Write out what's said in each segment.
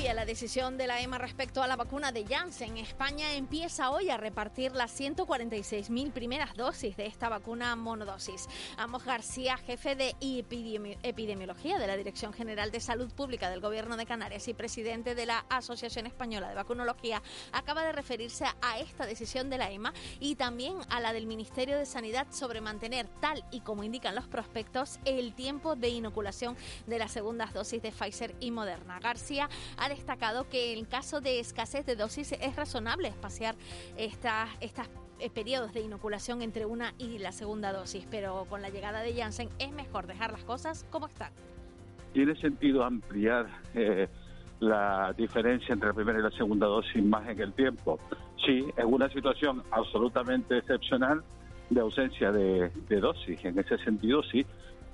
La decisión de la EMA respecto a la vacuna de Janssen. España empieza hoy a repartir las 146.000 primeras dosis de esta vacuna monodosis. Amos García, jefe de epidemiología de la Dirección General de Salud Pública del Gobierno de Canarias y presidente de la Asociación Española de Vacunología, acaba de referirse a esta decisión de la EMA y también a la del Ministerio de Sanidad sobre mantener, tal y como indican los prospectos, el tiempo de inoculación de las segundas dosis de Pfizer y Moderna. García ha destacado que en caso de escasez de dosis es razonable espaciar estas estas eh, periodos de inoculación entre una y la segunda dosis, pero con la llegada de Janssen es mejor dejar las cosas como están. ¿Tiene sentido ampliar eh, la diferencia entre la primera y la segunda dosis más en el tiempo? Sí, es una situación absolutamente excepcional de ausencia de, de dosis. En ese sentido, sí,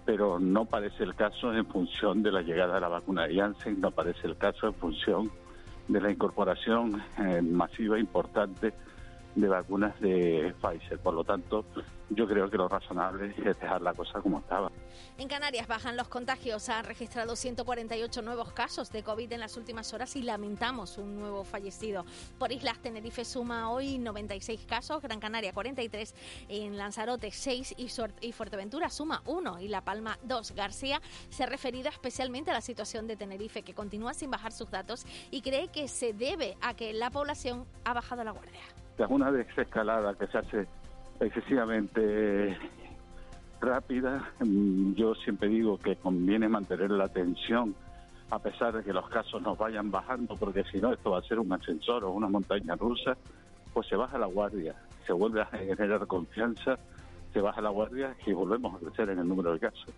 pero no parece el caso en función de la llegada de la vacuna de Janssen, no parece el caso en función de la incorporación eh, masiva importante de vacunas de Pfizer. Por lo tanto, yo creo que lo razonable es dejar la cosa como estaba. En Canarias bajan los contagios. Han registrado 148 nuevos casos de COVID en las últimas horas y lamentamos un nuevo fallecido. Por Islas, Tenerife suma hoy 96 casos, Gran Canaria 43, en Lanzarote 6 y, Fuerteventura suma 1 y La Palma 2. García se ha referido especialmente a la situación de Tenerife, que continúa sin bajar sus datos y cree que se debe a que la población ha bajado la guardia. Es una desescalada que se hace excesivamente rápida. Mm, yo siempre digo que conviene mantener la atención a pesar de que los casos nos vayan bajando, porque si no esto va a ser un ascensor o una montaña rusa, pues se baja la guardia, se vuelve a generar confianza, se baja la guardia y volvemos a crecer en el número de casos.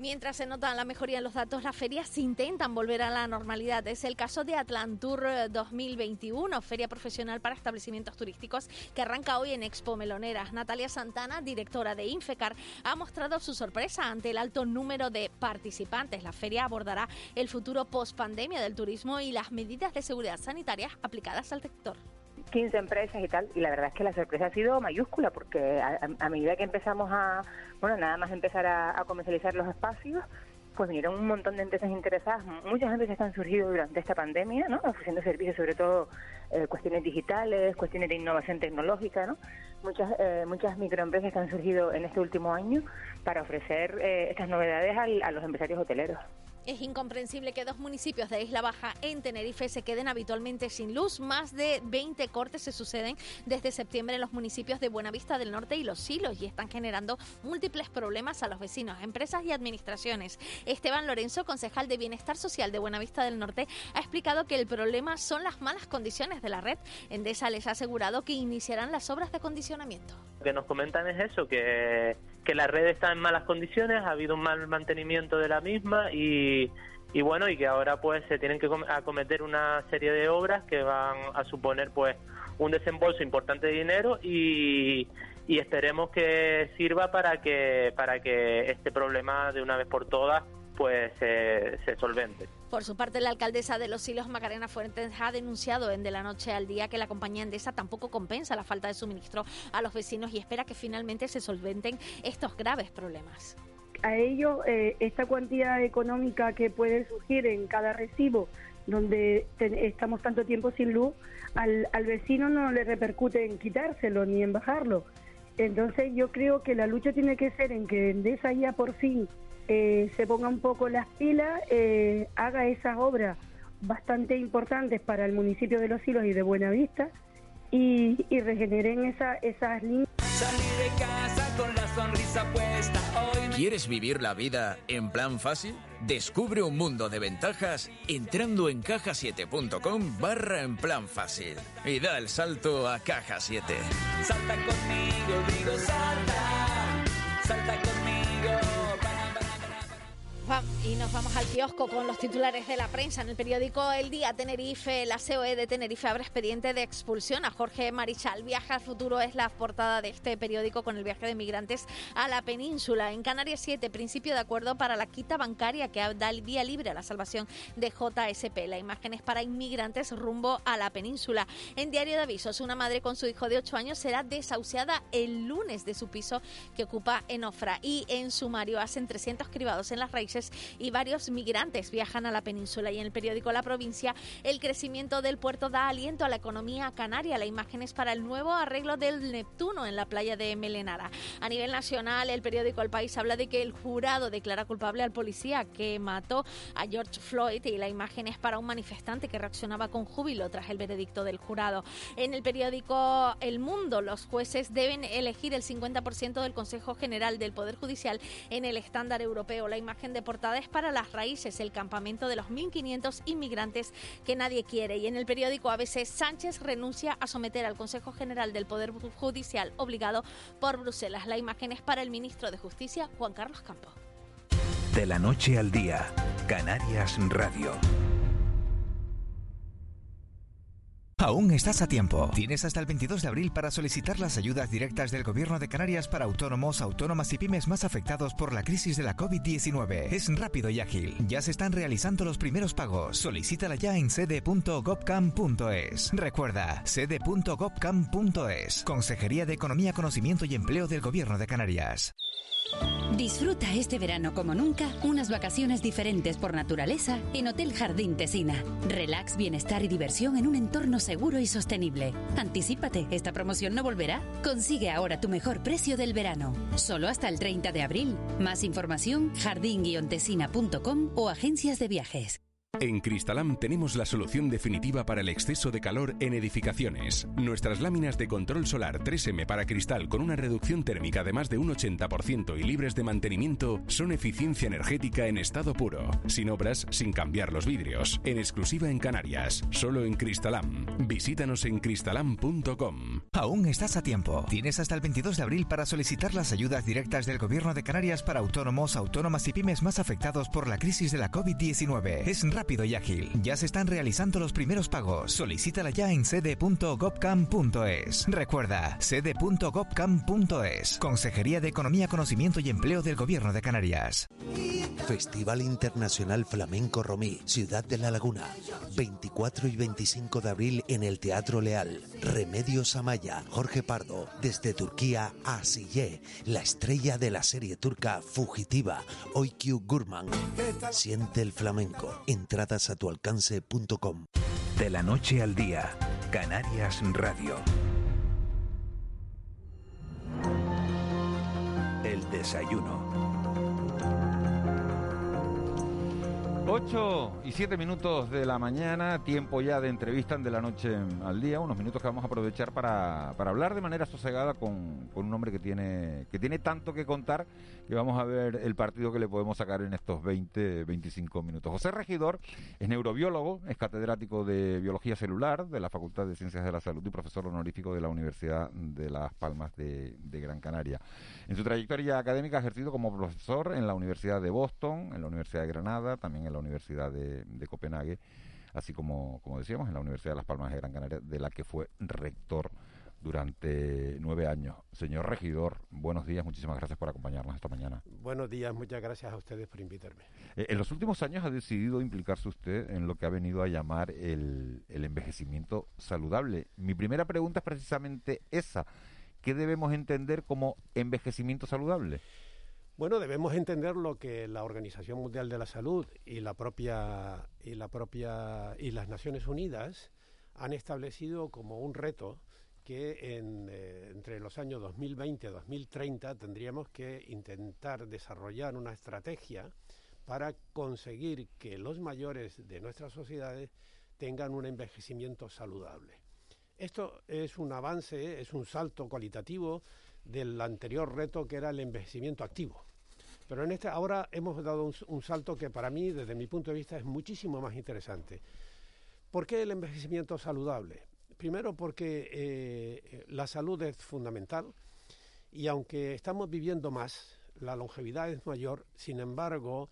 Mientras se nota la mejoría en los datos, las ferias intentan volver a la normalidad. Es el caso de Atlantur 2021, feria profesional para establecimientos turísticos que arranca hoy en Expo Meloneras. Natalia Santana, directora de Infecar, ha mostrado su sorpresa ante el alto número de participantes. La feria abordará el futuro post pandemia del turismo y las medidas de seguridad sanitaria aplicadas al sector. 15 empresas y tal, y la verdad es que la sorpresa ha sido mayúscula, porque a, medida que empezamos a, bueno, nada más empezar a, comercializar los espacios, pues vinieron un montón de empresas interesadas, muchas empresas que han surgido durante esta pandemia, ¿no? ofreciendo servicios sobre todo eh, cuestiones digitales, cuestiones de innovación tecnológica, ¿no? muchas, eh, muchas microempresas que han surgido en este último año para ofrecer eh, estas novedades a los empresarios hoteleros. Es incomprensible que dos municipios de Isla Baja en Tenerife se queden habitualmente sin luz. Más de 20 cortes se suceden desde septiembre en los municipios de Buenavista del Norte y Los Silos y están generando múltiples problemas a los vecinos, empresas y administraciones. Esteban Lorenzo, concejal de Bienestar Social de Buenavista del Norte, ha explicado que el problema son las malas condiciones de la red. Endesa les ha asegurado que iniciarán las obras de acondicionamiento. Lo que nos comentan es eso, que que la red está en malas condiciones, ha habido un mal mantenimiento de la misma y, y bueno, y que ahora pues se tienen que acometer una serie de obras que van a suponer pues un desembolso importante de dinero y, y esperemos que sirva para que para que este problema de una vez por todas pues se solvente. Por su parte, la alcaldesa de Los Silos, Macarena Fuentes, ha denunciado en De la Noche al Día que la compañía Endesa tampoco compensa la falta de suministro a los vecinos y espera que finalmente se solventen estos graves problemas. A ello, eh, esta cuantía económica que puede surgir en cada recibo donde estamos tanto tiempo sin luz, al, al vecino no le repercute en quitárselo ni en bajarlo. Entonces yo creo que la lucha tiene que ser en que Endesa ya por fin eh, se ponga un poco las pilas, eh, haga esas obras bastante importantes para el municipio de Los Hilos y de Buenavista y, y regeneren esa, esas líneas. de casa con la sonrisa puesta ¿Quieres vivir la vida en plan fácil? Descubre un mundo de ventajas entrando en cajasiete.com barra en plan fácil y da el salto a Caja 7. Salta conmigo, digo salta, salta conmigo. Y nos vamos al kiosco con los titulares de la prensa. En el periódico El Día Tenerife, la COE de Tenerife abre expediente de expulsión a Jorge Marichal. Viaje al futuro es la portada de este periódico con el viaje de migrantes a la península. En Canarias 7, principio de acuerdo para la quita bancaria que da el vía libre a la salvación de JSP. La imagen es para inmigrantes rumbo a la península. En Diario de Avisos, una madre con su hijo de 8 años será desahuciada el lunes de su piso que ocupa en Ofra. Y en sumario hacen 300 cribados en las raíces y varios migrantes viajan a la península. Y en el periódico La Provincia, el crecimiento del puerto da aliento a la economía canaria. La imagen es para el nuevo arreglo del Neptuno en la playa de Melenara. A nivel nacional, el periódico El País habla de que el jurado declara culpable al policía que mató a George Floyd y la imagen es para un manifestante que reaccionaba con júbilo tras el veredicto del jurado. En el periódico El Mundo, los jueces deben elegir el 50% del Consejo General del Poder Judicial en el estándar europeo. La imagen de portada es para las raíces, el campamento de los 1.500 inmigrantes que nadie quiere. Y en el periódico ABC, Sánchez renuncia a someter al Consejo General del Poder Judicial obligado por Bruselas. La imagen es para el ministro de Justicia, Juan Carlos Campos. De la noche al día, Canarias Radio. Aún estás a tiempo. Tienes hasta el 22 de abril para solicitar las ayudas directas del Gobierno de Canarias para autónomos, autónomas y pymes más afectados por la crisis de la COVID-19. Es rápido y ágil. Ya se están realizando los primeros pagos. Solicítala ya en sede.gobcam.es. Recuerda, sede.gobcam.es. Consejería de Economía, Conocimiento y Empleo del Gobierno de Canarias. Disfruta este verano como nunca unas vacaciones diferentes por naturaleza en Hotel Jardín Tesina. Relax, bienestar y diversión en un entorno seguro y sostenible. Anticípate, esta promoción no volverá. Consigue ahora tu mejor precio del verano. Solo hasta el 30 de abril. Más información jardín-tesina.com o agencias de viajes. En Cristalam tenemos la solución definitiva para el exceso de calor en edificaciones. Nuestras láminas de control solar 3M para cristal con una reducción térmica de más de un 80% y libres de mantenimiento son eficiencia energética en estado puro, sin obras, sin cambiar los vidrios, en exclusiva en Canarias, solo en Cristalam. Visítanos en cristalam.com. Aún estás a tiempo. Tienes hasta el 22 de abril para solicitar las ayudas directas del Gobierno de Canarias para autónomos, autónomas y pymes más afectados por la crisis de la COVID-19. Es rápido y ágil. Ya se están realizando los primeros pagos. Solicítala ya en sede.gobcam.es. Recuerda, sede.gobcam.es. Consejería de Economía, Conocimiento y Empleo del Gobierno de Canarias. Festival Internacional Flamenco Romí, Ciudad de la Laguna. 24 y 25 de abril en el Teatro Leal. Remedios Amaya, Jorge Pardo, desde Turquía a la estrella de la serie turca Fugitiva, Oykü Gurman. Siente el flamenco. A tu alcance.com. De la noche al día, Canarias Radio. El desayuno. 8 y 7 minutos de la mañana, tiempo ya de entrevista en de la noche al día, unos minutos que vamos a aprovechar para, para hablar de manera sosegada con, con, un hombre que tiene, que tiene tanto que contar que vamos a ver el partido que le podemos sacar en estos 20, 25 minutos. José Regidor es neurobiólogo, es catedrático de Biología Celular de la Facultad de Ciencias de la Salud y profesor honorífico de la Universidad de Las Palmas de, de Gran Canaria. En su trayectoria académica ha ejercido como profesor en la Universidad de Boston, en la Universidad de Granada, también en la Universidad de, de Copenhague, así como, como decíamos, en la Universidad de Las Palmas de Gran Canaria, de la que fue rector durante nueve años. Señor regidor, buenos días, muchísimas gracias por acompañarnos esta mañana. Buenos días, muchas gracias a ustedes por invitarme. Eh, en los últimos años ha decidido implicarse usted en lo que ha venido a llamar el, el envejecimiento saludable. Mi primera pregunta es precisamente esa. ¿Qué debemos entender como envejecimiento saludable? Bueno, debemos entender lo que la Organización Mundial de la Salud y la propia y las Naciones Unidas han establecido como un reto que eh, entre los años 2020 y 2030 tendríamos que intentar desarrollar una estrategia para conseguir que los mayores de nuestras sociedades tengan un envejecimiento saludable. Esto es un avance, es un salto cualitativo del anterior reto que era el envejecimiento activo. Pero en este ahora hemos dado un, salto que para mí, desde mi punto de vista, es muchísimo más interesante. ¿Por qué el envejecimiento saludable? Primero porque eh, la salud es fundamental y aunque estamos viviendo más, la longevidad es mayor, sin embargo,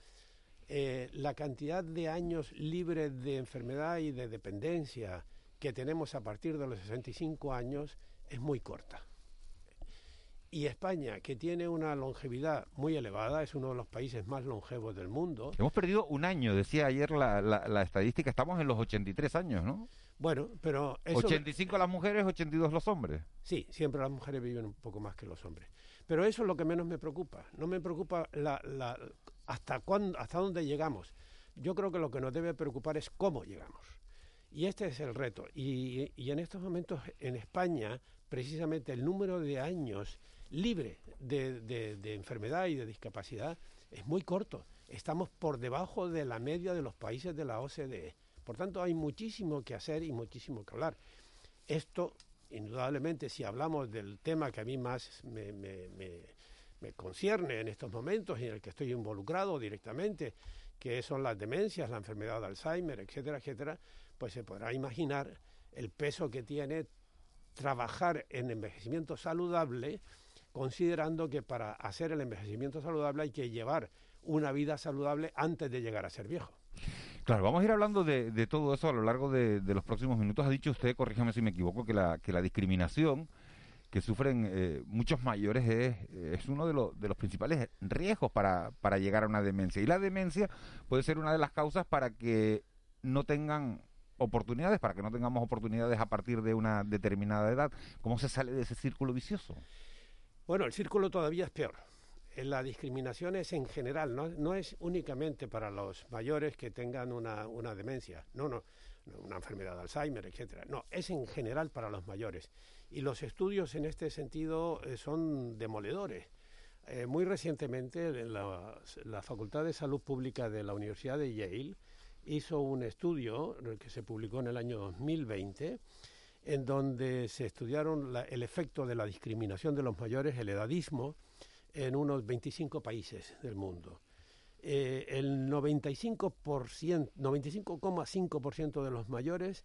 eh, la cantidad de años libres de enfermedad y de dependencia que tenemos a partir de los 65 años es muy corta. Y España, que tiene una longevidad muy elevada, es uno de los países más longevos del mundo. Hemos perdido un año, decía ayer la, la, estadística, estamos en los 83 años, ¿no? Bueno, pero... 85 las mujeres, 82 los hombres. Sí, siempre las mujeres viven un poco más que los hombres. Pero eso es lo que menos me preocupa. No me preocupa la, la, hasta, cuándo, hasta dónde llegamos. Yo creo que lo que nos debe preocupar es cómo llegamos. Y este es el reto. Y, y en estos momentos en España, precisamente el número de años libre de, de, enfermedad y de discapacidad es muy corto. Estamos por debajo de la media de los países de la OCDE. Por tanto, hay muchísimo que hacer y muchísimo que hablar. Esto, indudablemente, si hablamos del tema que a mí más me, me, me, concierne en estos momentos y en el que estoy involucrado directamente, que son las demencias, la enfermedad de Alzheimer, etcétera, etcétera, pues se podrá imaginar el peso que tiene trabajar en envejecimiento saludable considerando que para hacer el envejecimiento saludable hay que llevar una vida saludable antes de llegar a ser viejo. Claro, vamos a ir hablando de, todo eso a lo largo de, los próximos minutos. Ha dicho usted, corríjame si me equivoco, que la, que la discriminación que sufren eh, muchos mayores es, es uno de, de, los principales riesgos para, para llegar a una demencia. Y la demencia puede ser una de las causas para que no tengan oportunidades, para que no tengamos oportunidades a partir de una determinada edad. ¿Cómo se sale de ese círculo vicioso? Bueno, el círculo todavía es peor. Eh, la discriminación es en general, no, es únicamente para los mayores que tengan una, una demencia, no, no, una enfermedad de Alzheimer, etcétera. No, es en general para los mayores. Y los estudios en este sentido eh, son demoledores. Eh, muy recientemente la, la, Facultad de Salud Pública de la Universidad de Yale hizo un estudio que se publicó en el año 2020 en donde se estudiaron el efecto de la discriminación de los mayores, el edadismo, en unos 25 países del mundo. Eh, el 95%, 95,5% de los mayores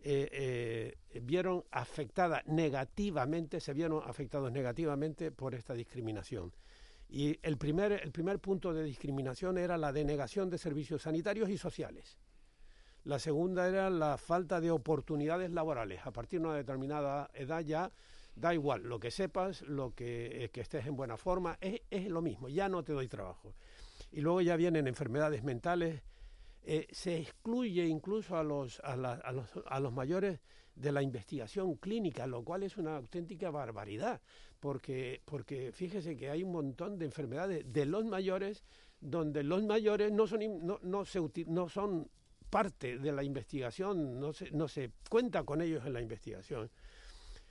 eh, eh, vieron afectada negativamente, se vieron afectados negativamente por esta discriminación. Y el primer punto de discriminación era la denegación de servicios sanitarios y sociales. La segunda era la falta de oportunidades laborales. A partir de una determinada edad ya da igual lo que sepas, lo que, eh, que estés en buena forma, es, es, lo mismo, ya no te doy trabajo. Y luego ya vienen enfermedades mentales, eh, se excluye incluso a los, a, a, los, a los mayores de la investigación clínica, lo cual es una auténtica barbaridad, porque, porque fíjese que hay un montón de enfermedades de los mayores donde los mayores no son, no, no, se, no son parte de la investigación, no se, no se cuenta con ellos en la investigación.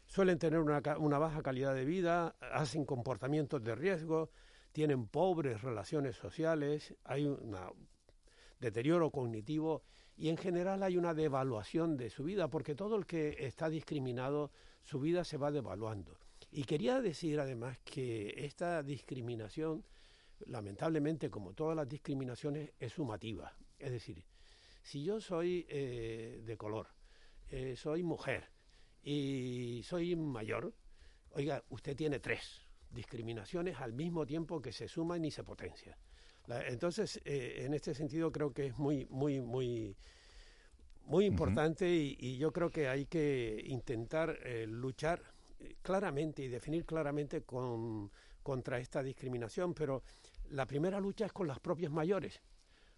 Suelen tener una, una baja calidad de vida, hacen comportamientos de riesgo, tienen pobres relaciones sociales, hay un deterioro cognitivo y en general hay una devaluación de su vida, porque todo el que está discriminado, su vida se va devaluando. Y quería decir además que esta discriminación, lamentablemente, como todas las discriminaciones, es sumativa. Es decir, si yo soy eh, de color, eh, soy mujer y soy mayor, oiga, usted tiene tres discriminaciones al mismo tiempo que se suman y se potencian. entonces, eh, en este sentido creo que es muy, muy, muy, muy importante y, yo creo que hay que intentar luchar claramente y definir claramente con, contra esta discriminación, pero la primera lucha es con las propias mayores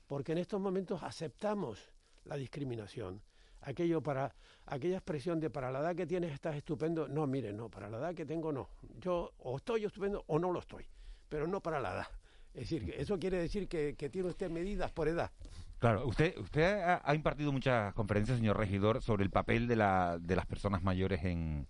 porque en estos momentos aceptamos la discriminación. Aquello para, aquella expresión de para la edad que tienes estás estupendo, no, mire, no, para la edad que tengo no. Yo o estoy estupendo o no lo estoy, pero no para la edad. Es decir, eso quiere decir que, tiene usted medidas por edad. Claro, usted, usted ha, impartido muchas conferencias, señor regidor, sobre el papel de, la, de las personas mayores en,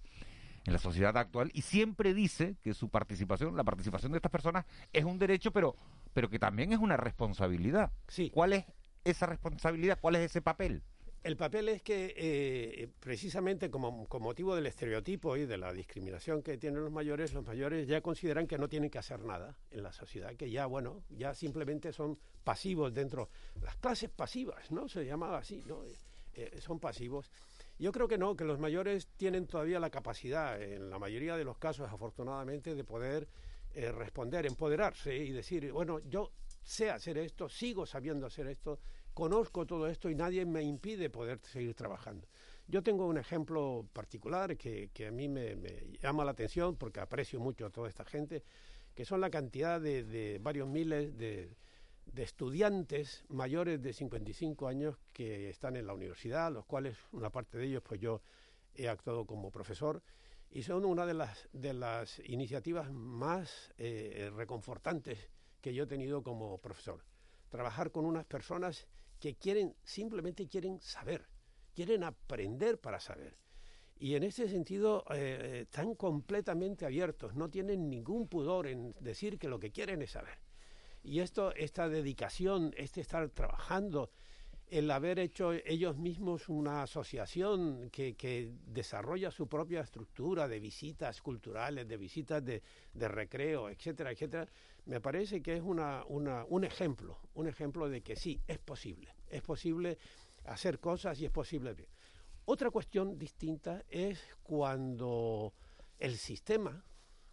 en la sociedad actual y siempre dice que su participación, la participación de estas personas es un derecho, pero, pero que también es una responsabilidad. Sí. ¿Cuál es esa responsabilidad? ¿Cuál es ese papel? El papel es que, eh, precisamente como, motivo del estereotipo y de la discriminación que tienen los mayores, los mayores ya consideran que no tienen que hacer nada en la sociedad, que ya, bueno, ya simplemente son pasivos dentro. Las clases pasivas, ¿no? Se llamaba así, ¿no? Eh, son pasivos. Yo creo que no, que los mayores tienen todavía la capacidad, en la mayoría de los casos, afortunadamente, de poder eh, responder, empoderarse y decir, bueno, yo sé hacer esto, sigo sabiendo hacer esto, conozco todo esto y nadie me impide poder seguir trabajando. Yo tengo un ejemplo particular que, a mí me, llama la atención porque aprecio mucho a toda esta gente, que son la cantidad de, varios miles de, de, estudiantes mayores de 55 años que están en la universidad, los cuales una parte de ellos pues yo he actuado como profesor y son una de las, de las iniciativas más eh, reconfortantes que yo he tenido como profesor. Trabajar con unas personas que quieren, simplemente quieren saber, quieren aprender para saber. Y en ese sentido eh, están completamente abiertos, no tienen ningún pudor en decir que lo que quieren es saber. Y esto, esta dedicación, este estar trabajando, el haber hecho ellos mismos una asociación que, desarrolla su propia estructura de visitas culturales, de visitas de, recreo, etcétera, etcétera, me parece que es una, un ejemplo, un ejemplo de que sí, es posible, es posible hacer cosas y es posible. Otra cuestión distinta es cuando el sistema,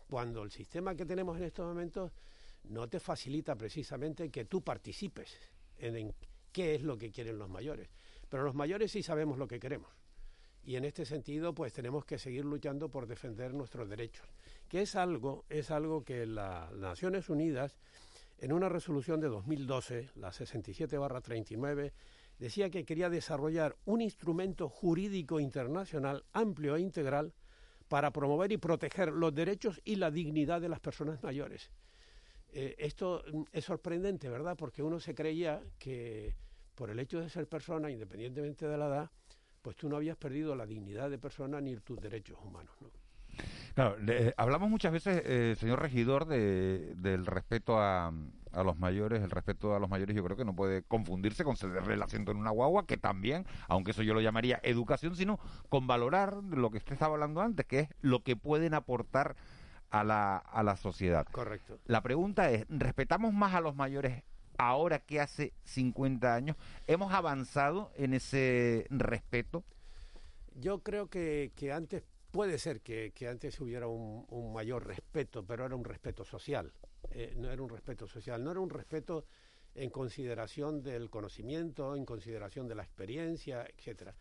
cuando el sistema que tenemos en estos momentos no te facilita precisamente que tú participes en qué es lo que quieren los mayores. Pero los mayores sí sabemos lo que queremos. Y en este sentido, pues tenemos que seguir luchando por defender nuestros derechos, que es algo, es algo que las Naciones Unidas, en una resolución de 2012, la 67-39, decía que quería desarrollar un instrumento jurídico internacional amplio e integral para promover y proteger los derechos y la dignidad de las personas mayores. Eh, esto mm, es sorprendente, ¿verdad? Porque uno se creía que por el hecho de ser persona, independientemente de la edad, pues tú no habías perdido la dignidad de persona ni tus derechos humanos. ¿no? Claro, hablamos muchas veces, eh, señor regidor, de, del respeto a, a, los mayores. El respeto a los mayores yo creo que no puede confundirse con cederle el asiento en una guagua, que también, aunque eso yo lo llamaría educación, sino con valorar lo que usted estaba hablando antes, que es lo que pueden aportar a la, a la sociedad. Correcto. La pregunta es, ¿respetamos más a los mayores ahora que hace 50 años? ¿Hemos avanzado en ese respeto? Yo creo que, antes puede ser que, antes hubiera un, mayor respeto, pero era un respeto social. Eh, no era un respeto social, no era un respeto en consideración del conocimiento, en consideración de la experiencia, etcétera.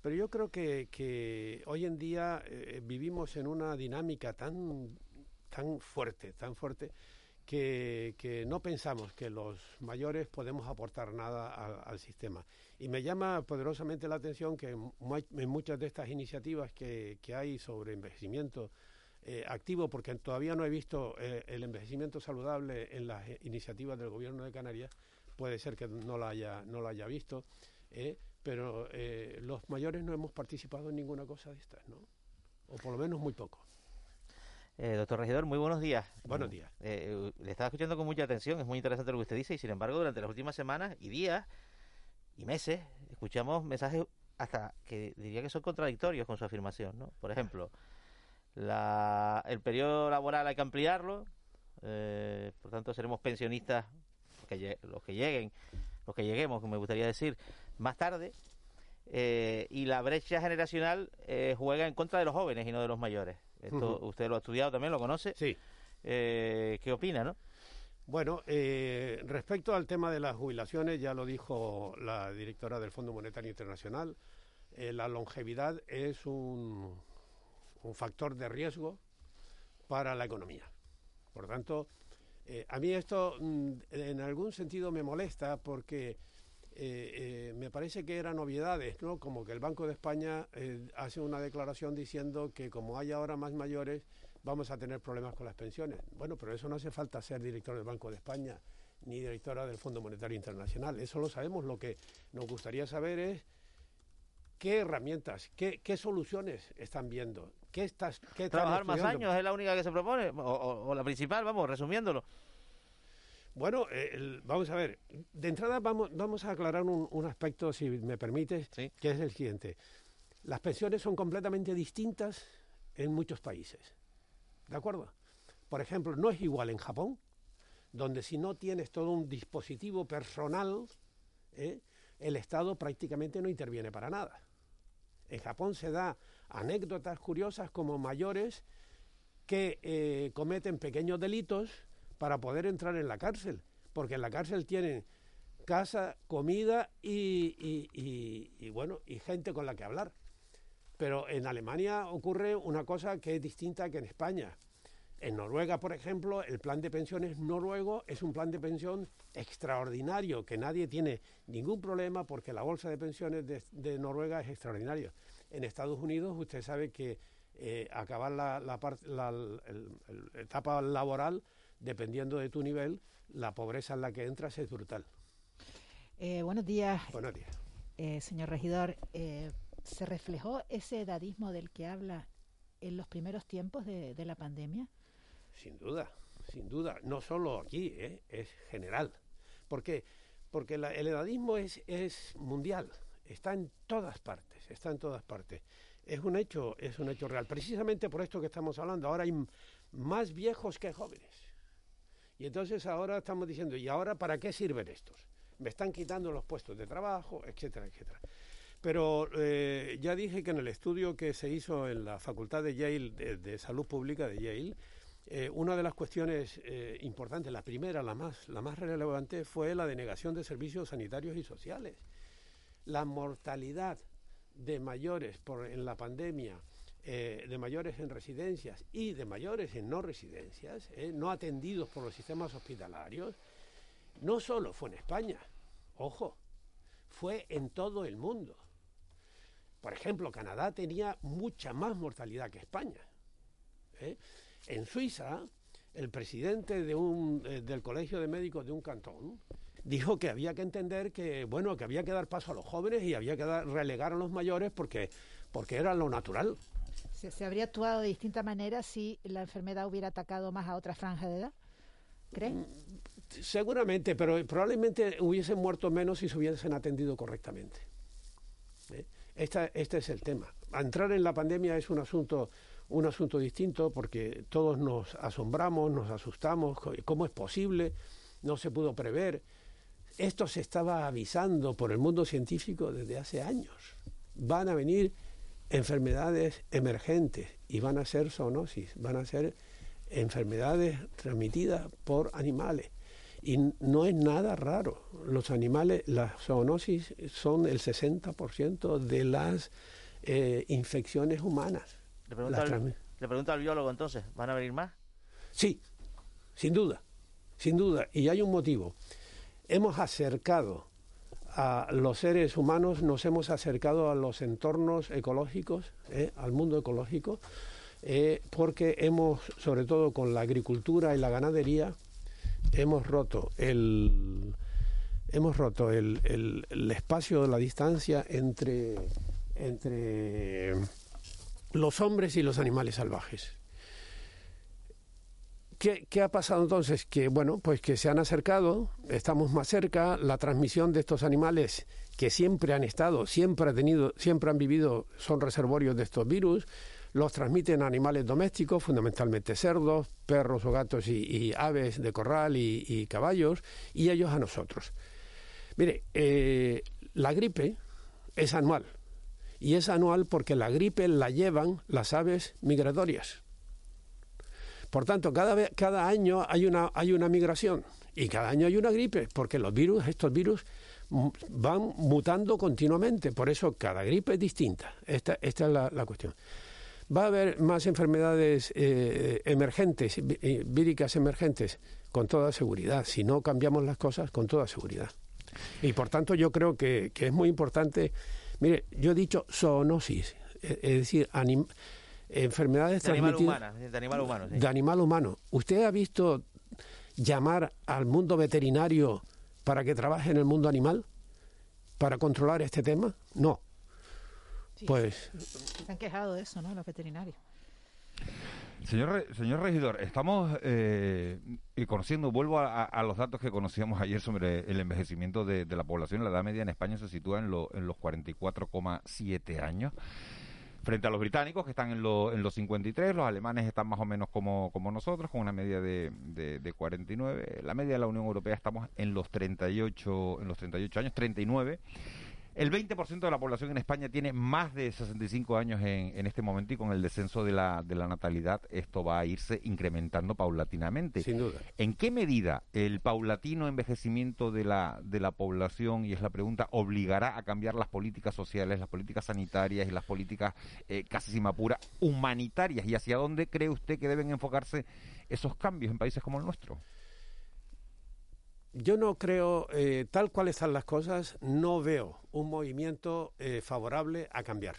Pero yo creo que, que hoy en día eh, vivimos en una dinámica tan tan fuerte, tan fuerte, que, que, no pensamos que los mayores podemos aportar nada al sistema. Y me llama poderosamente la atención que en muchas de estas iniciativas que, que hay sobre envejecimiento eh, activo, porque todavía no he visto eh, el envejecimiento saludable en las iniciativas del Gobierno de Canarias, puede ser que no la haya, no la haya visto, eh, pero los mayores no hemos participado en ninguna cosa de estas, ¿no? O por lo menos muy poco. Eh, doctor Regidor, muy buenos días. Buenos días. Eh, le estaba escuchando con mucha atención, es muy interesante lo que usted dice, y sin embargo, durante las últimas semanas y días y meses, escuchamos mensajes hasta que diría que son contradictorios con su afirmación. ¿no? Por ejemplo, la, el periodo laboral hay que ampliarlo, eh, por tanto, seremos pensionistas, que, los que lleguen, los que lleguemos, me gustaría decir, más tarde. y la brecha generacional juega en contra de los jóvenes y no de los mayores. Esto usted lo ha estudiado también, lo conoce. Sí. Eh, ¿Qué opina, no? Bueno, eh, respecto al tema de las jubilaciones, ya lo dijo la directora del Fondo Monetario Internacional, eh, la longevidad es un, un, factor de riesgo para la economía. Por tanto, a mí esto mm, en algún sentido me molesta porque eh, eh, me parece que eran novedades, ¿no? Como que el Banco de España eh, hace una declaración diciendo que como hay ahora más mayores, vamos a tener problemas con las pensiones. Bueno, pero eso no hace falta ser director del Banco de España ni directora del Fondo Monetario Internacional. Eso lo sabemos. Lo que nos gustaría saber es qué herramientas, qué, qué soluciones están viendo. ¿Qué estás, qué Trabajar más años es la única que se propone, o la principal, vamos, resumiéndolo. Bueno, eh, vamos a ver. De entrada vamos, vamos a aclarar un, aspecto, si me permites, que es el siguiente. Las pensiones son completamente distintas en muchos países. ¿De acuerdo? Por ejemplo, no es igual en Japón, donde si no tienes todo un dispositivo personal, ¿eh? el Estado prácticamente no interviene para nada. En Japón se da anécdotas curiosas como mayores que eh, cometen pequeños delitos para poder entrar en la cárcel, porque en la cárcel tienen casa, comida y, bueno, y gente con la que hablar. Pero en Alemania ocurre una cosa que es distinta que en España. En Noruega, por ejemplo, el plan de pensiones noruego es un plan de pensión extraordinario, que nadie tiene ningún problema porque la bolsa de pensiones de, Noruega es extraordinaria. En Estados Unidos, usted sabe que eh, acabar la, la etapa laboral, dependiendo de tu nivel, la pobreza en la que entras es brutal. Eh, buenos días, Buenos días. eh, señor regidor. Eh, ¿Se reflejó ese edadismo del que habla en los primeros tiempos de, de la pandemia? Sin duda, sin duda. No solo aquí, es general. ¿Por qué? Porque la- el edadismo es, es mundial, está en todas partes, está en todas partes. Es un hecho, es un hecho real. Precisamente por esto que estamos hablando, ahora hay más viejos que jóvenes. Y entonces ahora estamos diciendo, ¿y ahora para qué sirven estos? Me están quitando los puestos de trabajo, etcétera, etcétera. Pero eh, ya dije que en el estudio que se hizo en la Facultad de Yale, de, Salud Pública de Yale, eh, una de las cuestiones eh, importantes, la primera, la más, la más relevante, fue la denegación de servicios sanitarios y sociales. La mortalidad de mayores por, en la pandemia, eh, de mayores en residencias y de mayores en no residencias, eh, no atendidos por los sistemas hospitalarios, no solo fue en España, ojo, fue en todo el mundo. Por ejemplo, Canadá tenía mucha más mortalidad que España. ¿eh? En Suiza, el presidente de un, del Colegio de Médicos de un cantón dijo que había que entender que, bueno, que había que dar paso a los jóvenes y había que dar- relegar a los mayores porque, porque era lo natural. ¿Se, habría actuado de distinta manera si la enfermedad hubiera atacado más a otra franja de edad? ¿Cree? Seguramente, pero probablemente hubiesen muerto menos si se hubiesen atendido correctamente. ¿Eh? Esta- este es el tema. Entrar en la pandemia es un asunto, un asunto distinto porque todos nos asombramos, nos asustamos. ¿Cómo es posible? No se pudo prever. Esto se estaba avisando por el mundo científico desde hace años. Van a venir enfermedades emergentes y van a ser zoonosis, van a ser enfermedades transmitidas por animales. Y no es nada raro. Los animales, las zoonosis son el 60% de las eh, infecciones humanas. Le pregunto, Las al, le pregunto al biólogo entonces, ¿van a venir más? Sí, sin duda, sin duda. Y hay un motivo. Hemos acercado a los seres humanos, nos hemos acercado a los entornos ecológicos, eh, al mundo ecológico, eh, porque hemos, sobre todo con la agricultura y la ganadería, hemos roto el hemos roto el, el- espacio la distancia entre entre los hombres y los animales salvajes. ¿Qué, ha pasado entonces? Que bueno, pues que se han acercado, estamos más cerca, la transmisión de estos animales que siempre han estado, siempre han tenido, siempre han vivido, son reservorios de estos virus, los transmiten a animales domésticos, fundamentalmente cerdos, perros o gatos y, aves de corral y, y caballos, y ellos a nosotros. Mire, eh, la gripe es anual, y es anual porque la gripe la llevan las aves migratorias. Por tanto, cada, cada año hay una, hay una migración y cada año hay una gripe, porque los virus, estos virus mm, van mutando continuamente, por eso cada gripe es distinta. Esta, esta es la, la cuestión. Va a haber más enfermedades eh, emergentes, eh, víricas emergentes, con toda seguridad. Si no cambiamos las cosas, con toda seguridad. Y por tanto, yo creo que, que es muy importante. Mire, yo he dicho zoonosis, eh, es decir, anim- enfermedades De animal de animal humano. sí. de animal humano. ¿Usted ha visto llamar al mundo veterinario para que trabaje en el mundo animal? ¿Para controlar este tema? No. Pues Se han quejado de eso, ¿no? Los veterinarios. Señor, señor regidor, estamos eh, y conociendo, vuelvo a, a- a los datos que conocíamos ayer sobre el envejecimiento de, de la población. La edad media en España se sitúa en, lo- en los 44,7 años. Frente a los británicos, que están en, lo- en los 53, los alemanes están más o menos como, como nosotros, con una media de, de, de 49. La media de la Unión Europea estamos en los 38, en los 38 años, 39. El 20% de la población en España tiene más de 65 años en, en, este momento y con el descenso de la, de la natalidad esto va a irse incrementando paulatinamente. Sin duda. ¿En qué medida el paulatino envejecimiento de la, de la población, y es la pregunta, obligará a cambiar las políticas sociales, las políticas sanitarias y las políticas eh, casi sin apura humanitarias? ¿Y hacia dónde cree usted que deben enfocarse esos cambios en países como el nuestro? Yo no creo, eh, tal cual están las cosas, no veo un movimiento eh, favorable a cambiar.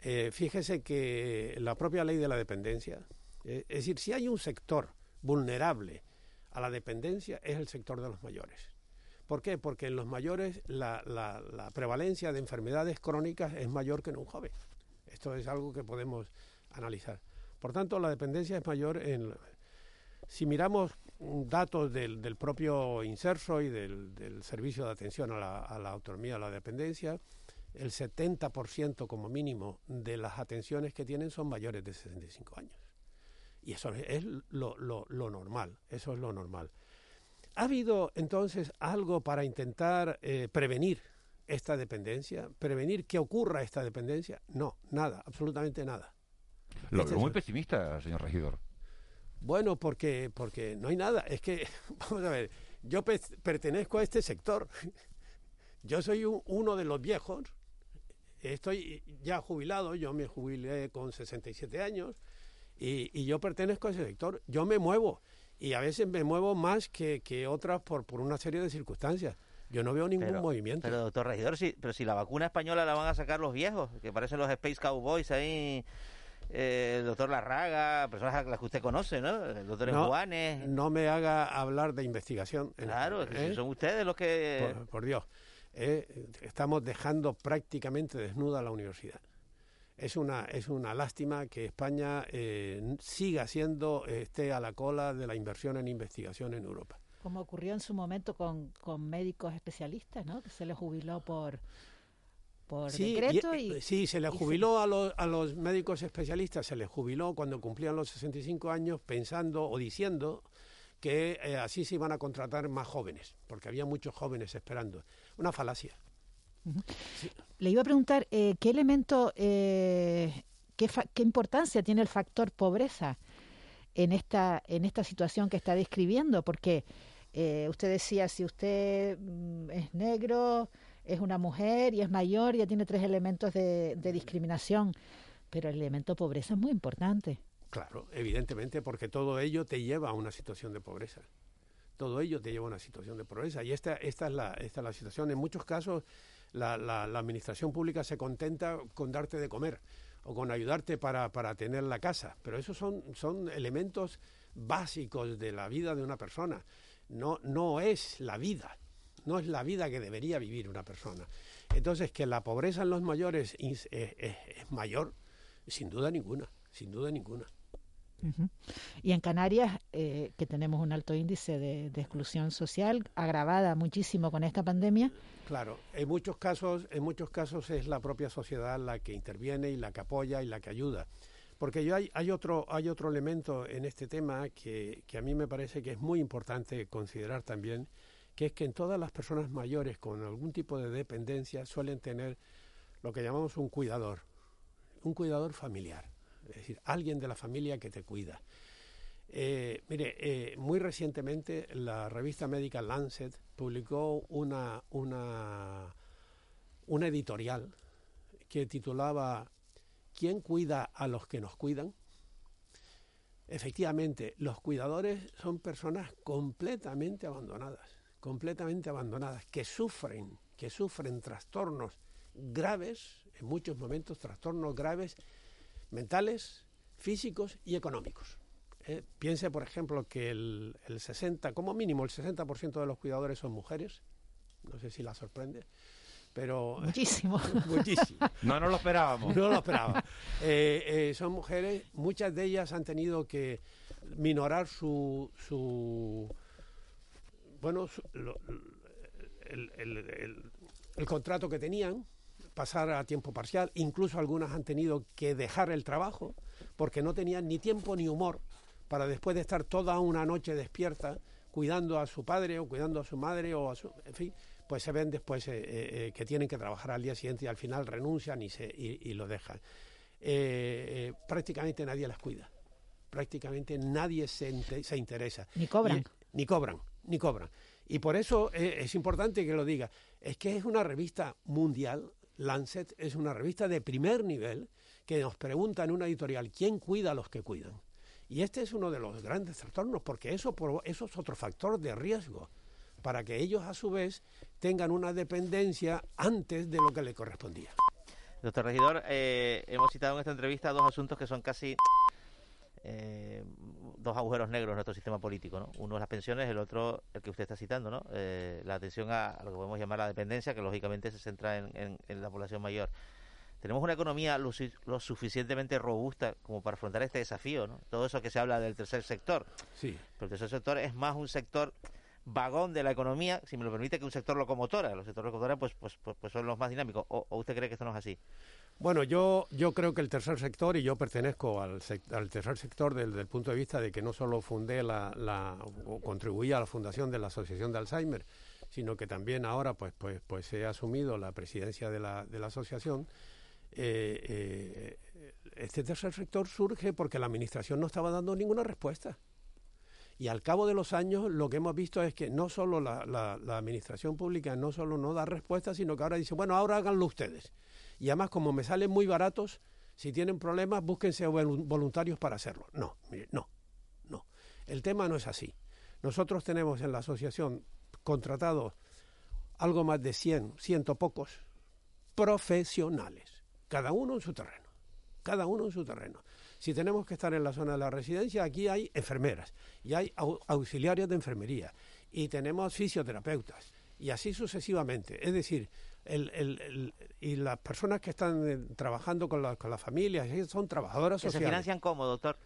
Eh, fíjese que la propia ley de la dependencia, es decir, si hay un sector vulnerable a la dependencia, es el sector de los mayores. ¿Por qué? Porque en los mayores la, la, la prevalencia de enfermedades crónicas es mayor que en un joven. Esto es algo que podemos analizar. Por tanto, la dependencia es mayor en... Si miramos datos del, del propio Inserso y del, del, Servicio de Atención a la, a la Autonomía, a la Dependencia, el 70% como mínimo de las atenciones que tienen son mayores de 65 años. Y eso es lo, lo, lo normal, eso es lo normal. ¿Ha habido entonces algo para intentar eh, prevenir esta dependencia? ¿Prevenir que ocurra esta dependencia? No, nada, absolutamente nada. Lo veo muy pesimista, señor regidor. Bueno, porque, porque no hay nada. Es que, vamos a ver, yo pe pertenezco a este sector. Yo soy un, uno de los viejos. Estoy ya jubilado, yo me jubilé con 67 años y, y yo pertenezco a ese sector. Yo me muevo y a veces me muevo más que, que otras por, por una serie de circunstancias. Yo no veo ningún pero, movimiento. Pero, doctor Regidor, si, pero si la vacuna española la van a sacar los viejos, que parecen los Space Cowboys ahí, eh, el doctor Larraga, personas a las que usted conoce, ¿no? El doctor no, Juanes. No me haga hablar de investigación. Claro, ¿eh? son ustedes los que... Por, por Dios. Eh, estamos dejando prácticamente desnuda la universidad. Es una, es una lástima que España eh, siga siendo, esté a la cola de la inversión en investigación en Europa. Como ocurrió en su momento con, con médicos especialistas, ¿no? Que se les jubiló por, por sí, decreto. Y, Y, sí, se les jubiló se... a, los, a los médicos especialistas, se les jubiló cuando cumplían los 65 años pensando o diciendo que eh, así se iban a contratar más jóvenes, porque había muchos jóvenes esperando. Una falacia. Uh -huh. sí. Le iba a preguntar, eh, ¿qué elemento, eh, qué, qué, importancia tiene el factor pobreza en esta, en esta situación que está describiendo? Porque eh, usted decía, si usted mm, es negro, es una mujer y es mayor, ya tiene tres elementos de, de discriminación, pero el elemento pobreza es muy importante. Claro, evidentemente, porque todo ello te lleva a una situación de pobreza. Todo ello te lleva a una situación de pobreza. Y esta, esta, es, la, esta es la situación. En muchos casos, la, la, la, administración pública se contenta con darte de comer o con ayudarte para, para tener la casa. Pero esos son, son elementos básicos de la vida de una persona. No, no es la vida. No es la vida que debería vivir una persona. Entonces, que la pobreza en los mayores es, es, es mayor, sin duda ninguna. Sin duda ninguna. Uh -huh. Y en Canarias, eh, que tenemos un alto índice de, de, exclusión social, agravada muchísimo con esta pandemia. Claro, en muchos casos, en muchos casos es la propia sociedad la que interviene y la que apoya y la que ayuda. Porque yo hay, hay, otro, hay otro elemento en este tema que, que a mí me parece que es muy importante considerar también, que es que en todas las personas mayores con algún tipo de dependencia suelen tener lo que llamamos un cuidador, un cuidador familiar es decir, alguien de la familia que te cuida. Eh, mire, eh, muy recientemente la revista médica Lancet publicó una, una, una editorial que titulaba ¿Quién cuida a los que nos cuidan? Efectivamente, los cuidadores son personas completamente abandonadas, completamente abandonadas, que sufren, que sufren trastornos graves, en muchos momentos trastornos graves, mentales, físicos y económicos. Eh, piense, por ejemplo, que el, el, 60, como mínimo el 60% de los cuidadores son mujeres. No sé si la sorprende, pero... Muchísimo. muchísimo. No nos lo esperábamos. No lo esperábamos. Eh, eh, son mujeres, muchas de ellas han tenido que minorar su... su bueno, lo, el, el, el contrato que tenían, pasar a tiempo parcial, incluso algunas han tenido que dejar el trabajo porque no tenían ni tiempo ni humor para después de estar toda una noche despierta cuidando a su padre o cuidando a su madre o a su, en fin, pues se ven después eh, eh, que tienen que trabajar al día siguiente y al final renuncian y, se, y, lo dejan. prácticamente nadie las cuida, prácticamente nadie se, se interesa. Ni cobran. ni cobran, ni cobran. Y por eso es importante que lo diga. Es que es una revista mundial, Lancet es una revista de primer nivel que nos pregunta en una editorial quién cuida a los que cuidan. Y este es uno de los grandes trastornos porque eso, eso es otro factor de riesgo para que ellos a su vez tengan una dependencia antes de lo que le correspondía. Doctor Regidor, eh, hemos citado en esta entrevista dos asuntos que son casi eh, dos agujeros negros en nuestro sistema político. ¿no? Uno es las pensiones, el otro el que usted está citando, ¿no? Eh, la atención a, lo que podemos llamar la dependencia, que lógicamente se centra en la población mayor tenemos una economía lo, suficientemente robusta como para afrontar este desafío, ¿no? Todo eso que se habla del tercer sector. Sí. Pero el tercer sector es más un sector vagón de la economía, si me lo permite, que un sector locomotora. Los sectores locomotora pues, pues, pues, pues, son los más dinámicos. O, usted cree que esto no es así? Bueno, yo, yo creo que el tercer sector, y yo pertenezco al, al tercer sector desde el punto de vista de que no solo fundé la, la, o contribuí a la fundación de la Asociación de Alzheimer, sino que también ahora pues, pues, pues he asumido la presidencia de la, de la asociación. Eh, eh, este tercer sector surge porque la Administración no estaba dando ninguna respuesta. Y al cabo de los años lo que hemos visto es que no solo la, Administración Pública no solo no da respuesta, sino que ahora dice, bueno, ahora háganlo ustedes. Y además, como me salen muy baratos, si tienen problemas, búsquense voluntarios para hacerlo. No, mire, no, no. El tema no es así. Nosotros tenemos en la asociación contratados algo más de 100, ciento pocos profesionales cada uno en su terreno, cada uno en su terreno. Si tenemos que estar en la zona de la residencia, aquí hay enfermeras y hay auxiliares de enfermería y tenemos fisioterapeutas y así sucesivamente. Es decir, el, y las personas que están eh, trabajando con, con las familias son trabajadoras sociales. ¿Se financian cómo, doctor?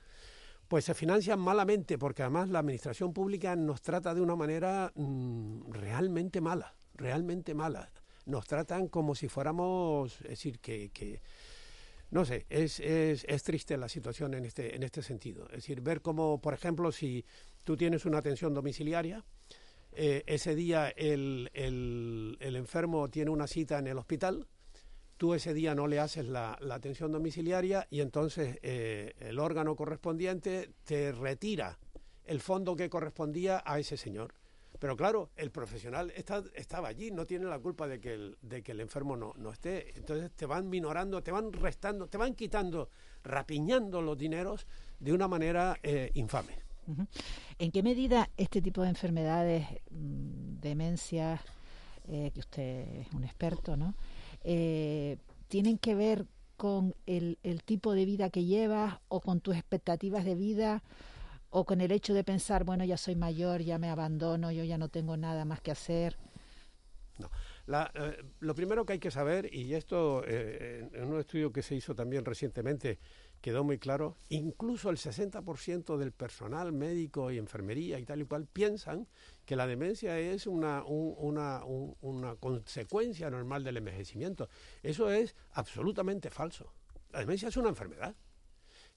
Pues se financian malamente porque además la administración pública nos trata de una manera mm, realmente mala, realmente mala nos tratan como si fuéramos, es decir, que, que no sé, es, es, es, triste la situación en este, en este sentido. Es decir, ver cómo, por ejemplo, si tú tienes una atención domiciliaria, eh, ese día el, el, enfermo tiene una cita en el hospital, tú ese día no le haces la, la atención domiciliaria y entonces eh, el órgano correspondiente te retira el fondo que correspondía a ese señor. Pero claro, el profesional está, estaba allí, no tiene la culpa de que el, de que el enfermo no, no esté. Entonces te van minorando, te van restando, te van quitando, rapiñando los dineros de una manera eh, infame. ¿En qué medida este tipo de enfermedades, mm, demencias, eh, que usted es un experto, ¿no? Eh, tienen que ver con el, tipo de vida que llevas o con tus expectativas de vida? o con el hecho de pensar, bueno, ya soy mayor, ya me abandono, yo ya no tengo nada más que hacer. No. Eh, lo primero que hay que saber, y esto en un estudio que se hizo también recientemente quedó muy claro, incluso el 60% del personal médico y enfermería y tal y cual piensan que la demencia es una, una, una consecuencia normal del envejecimiento. Eso es absolutamente falso. La demencia es una enfermedad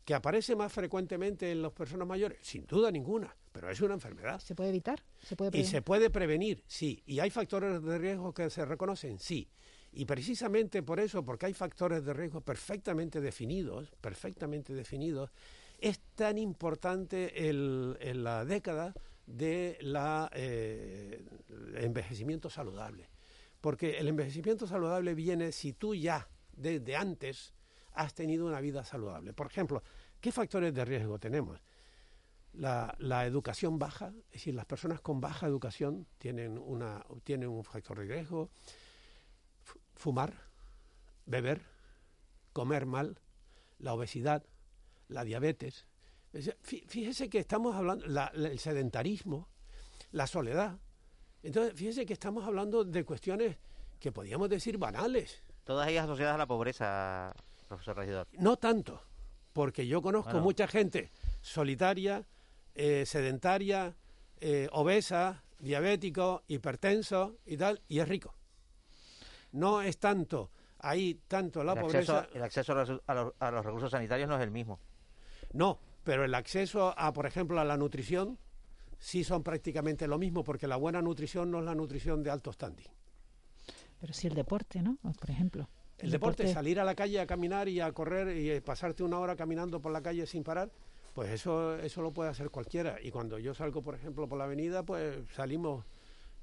que aparece más frecuentemente en las personas mayores, sin duda ninguna, pero es una enfermedad. ¿Se puede evitar? ¿Se puede y se puede prevenir, sí. ¿Y hay factores de riesgo que se reconocen? Sí. Y precisamente por eso, porque hay factores de riesgo perfectamente definidos, perfectamente definidos, es tan importante el, la década de la eh, envejecimiento saludable. Porque el envejecimiento saludable viene si tú ya, desde antes, has tenido una vida saludable. Por ejemplo, ¿qué factores de riesgo tenemos? La, educación baja, es decir, las personas con baja educación tienen, una, tienen un factor de riesgo. Fumar, beber, comer mal, la obesidad, la diabetes. Fíjese que estamos hablando, el sedentarismo, la soledad. Entonces, fíjese que estamos hablando de cuestiones que podríamos decir banales. Todas ellas asociadas a la pobreza, profesor Regidor? No tanto, porque yo conozco mucha gente solitaria, eh, sedentaria, eh, obesa, diabético, hipertenso y tal, y es rico. No es tanto, ahí tanto la pobreza... el acceso a los, a los recursos sanitarios no es el mismo. No, pero el acceso a, por ejemplo, a la nutrición, sí son prácticamente lo mismo, porque la buena nutrición no es la nutrición de alto standing. Pero sí el deporte, ¿no? Por ejemplo. El, deporte, salir a la calle a caminar y a correr y eh, pasarte una hora caminando por la calle sin parar, pues eso, eso lo puede hacer cualquiera. Y cuando yo salgo, por ejemplo, por la avenida, pues salimos,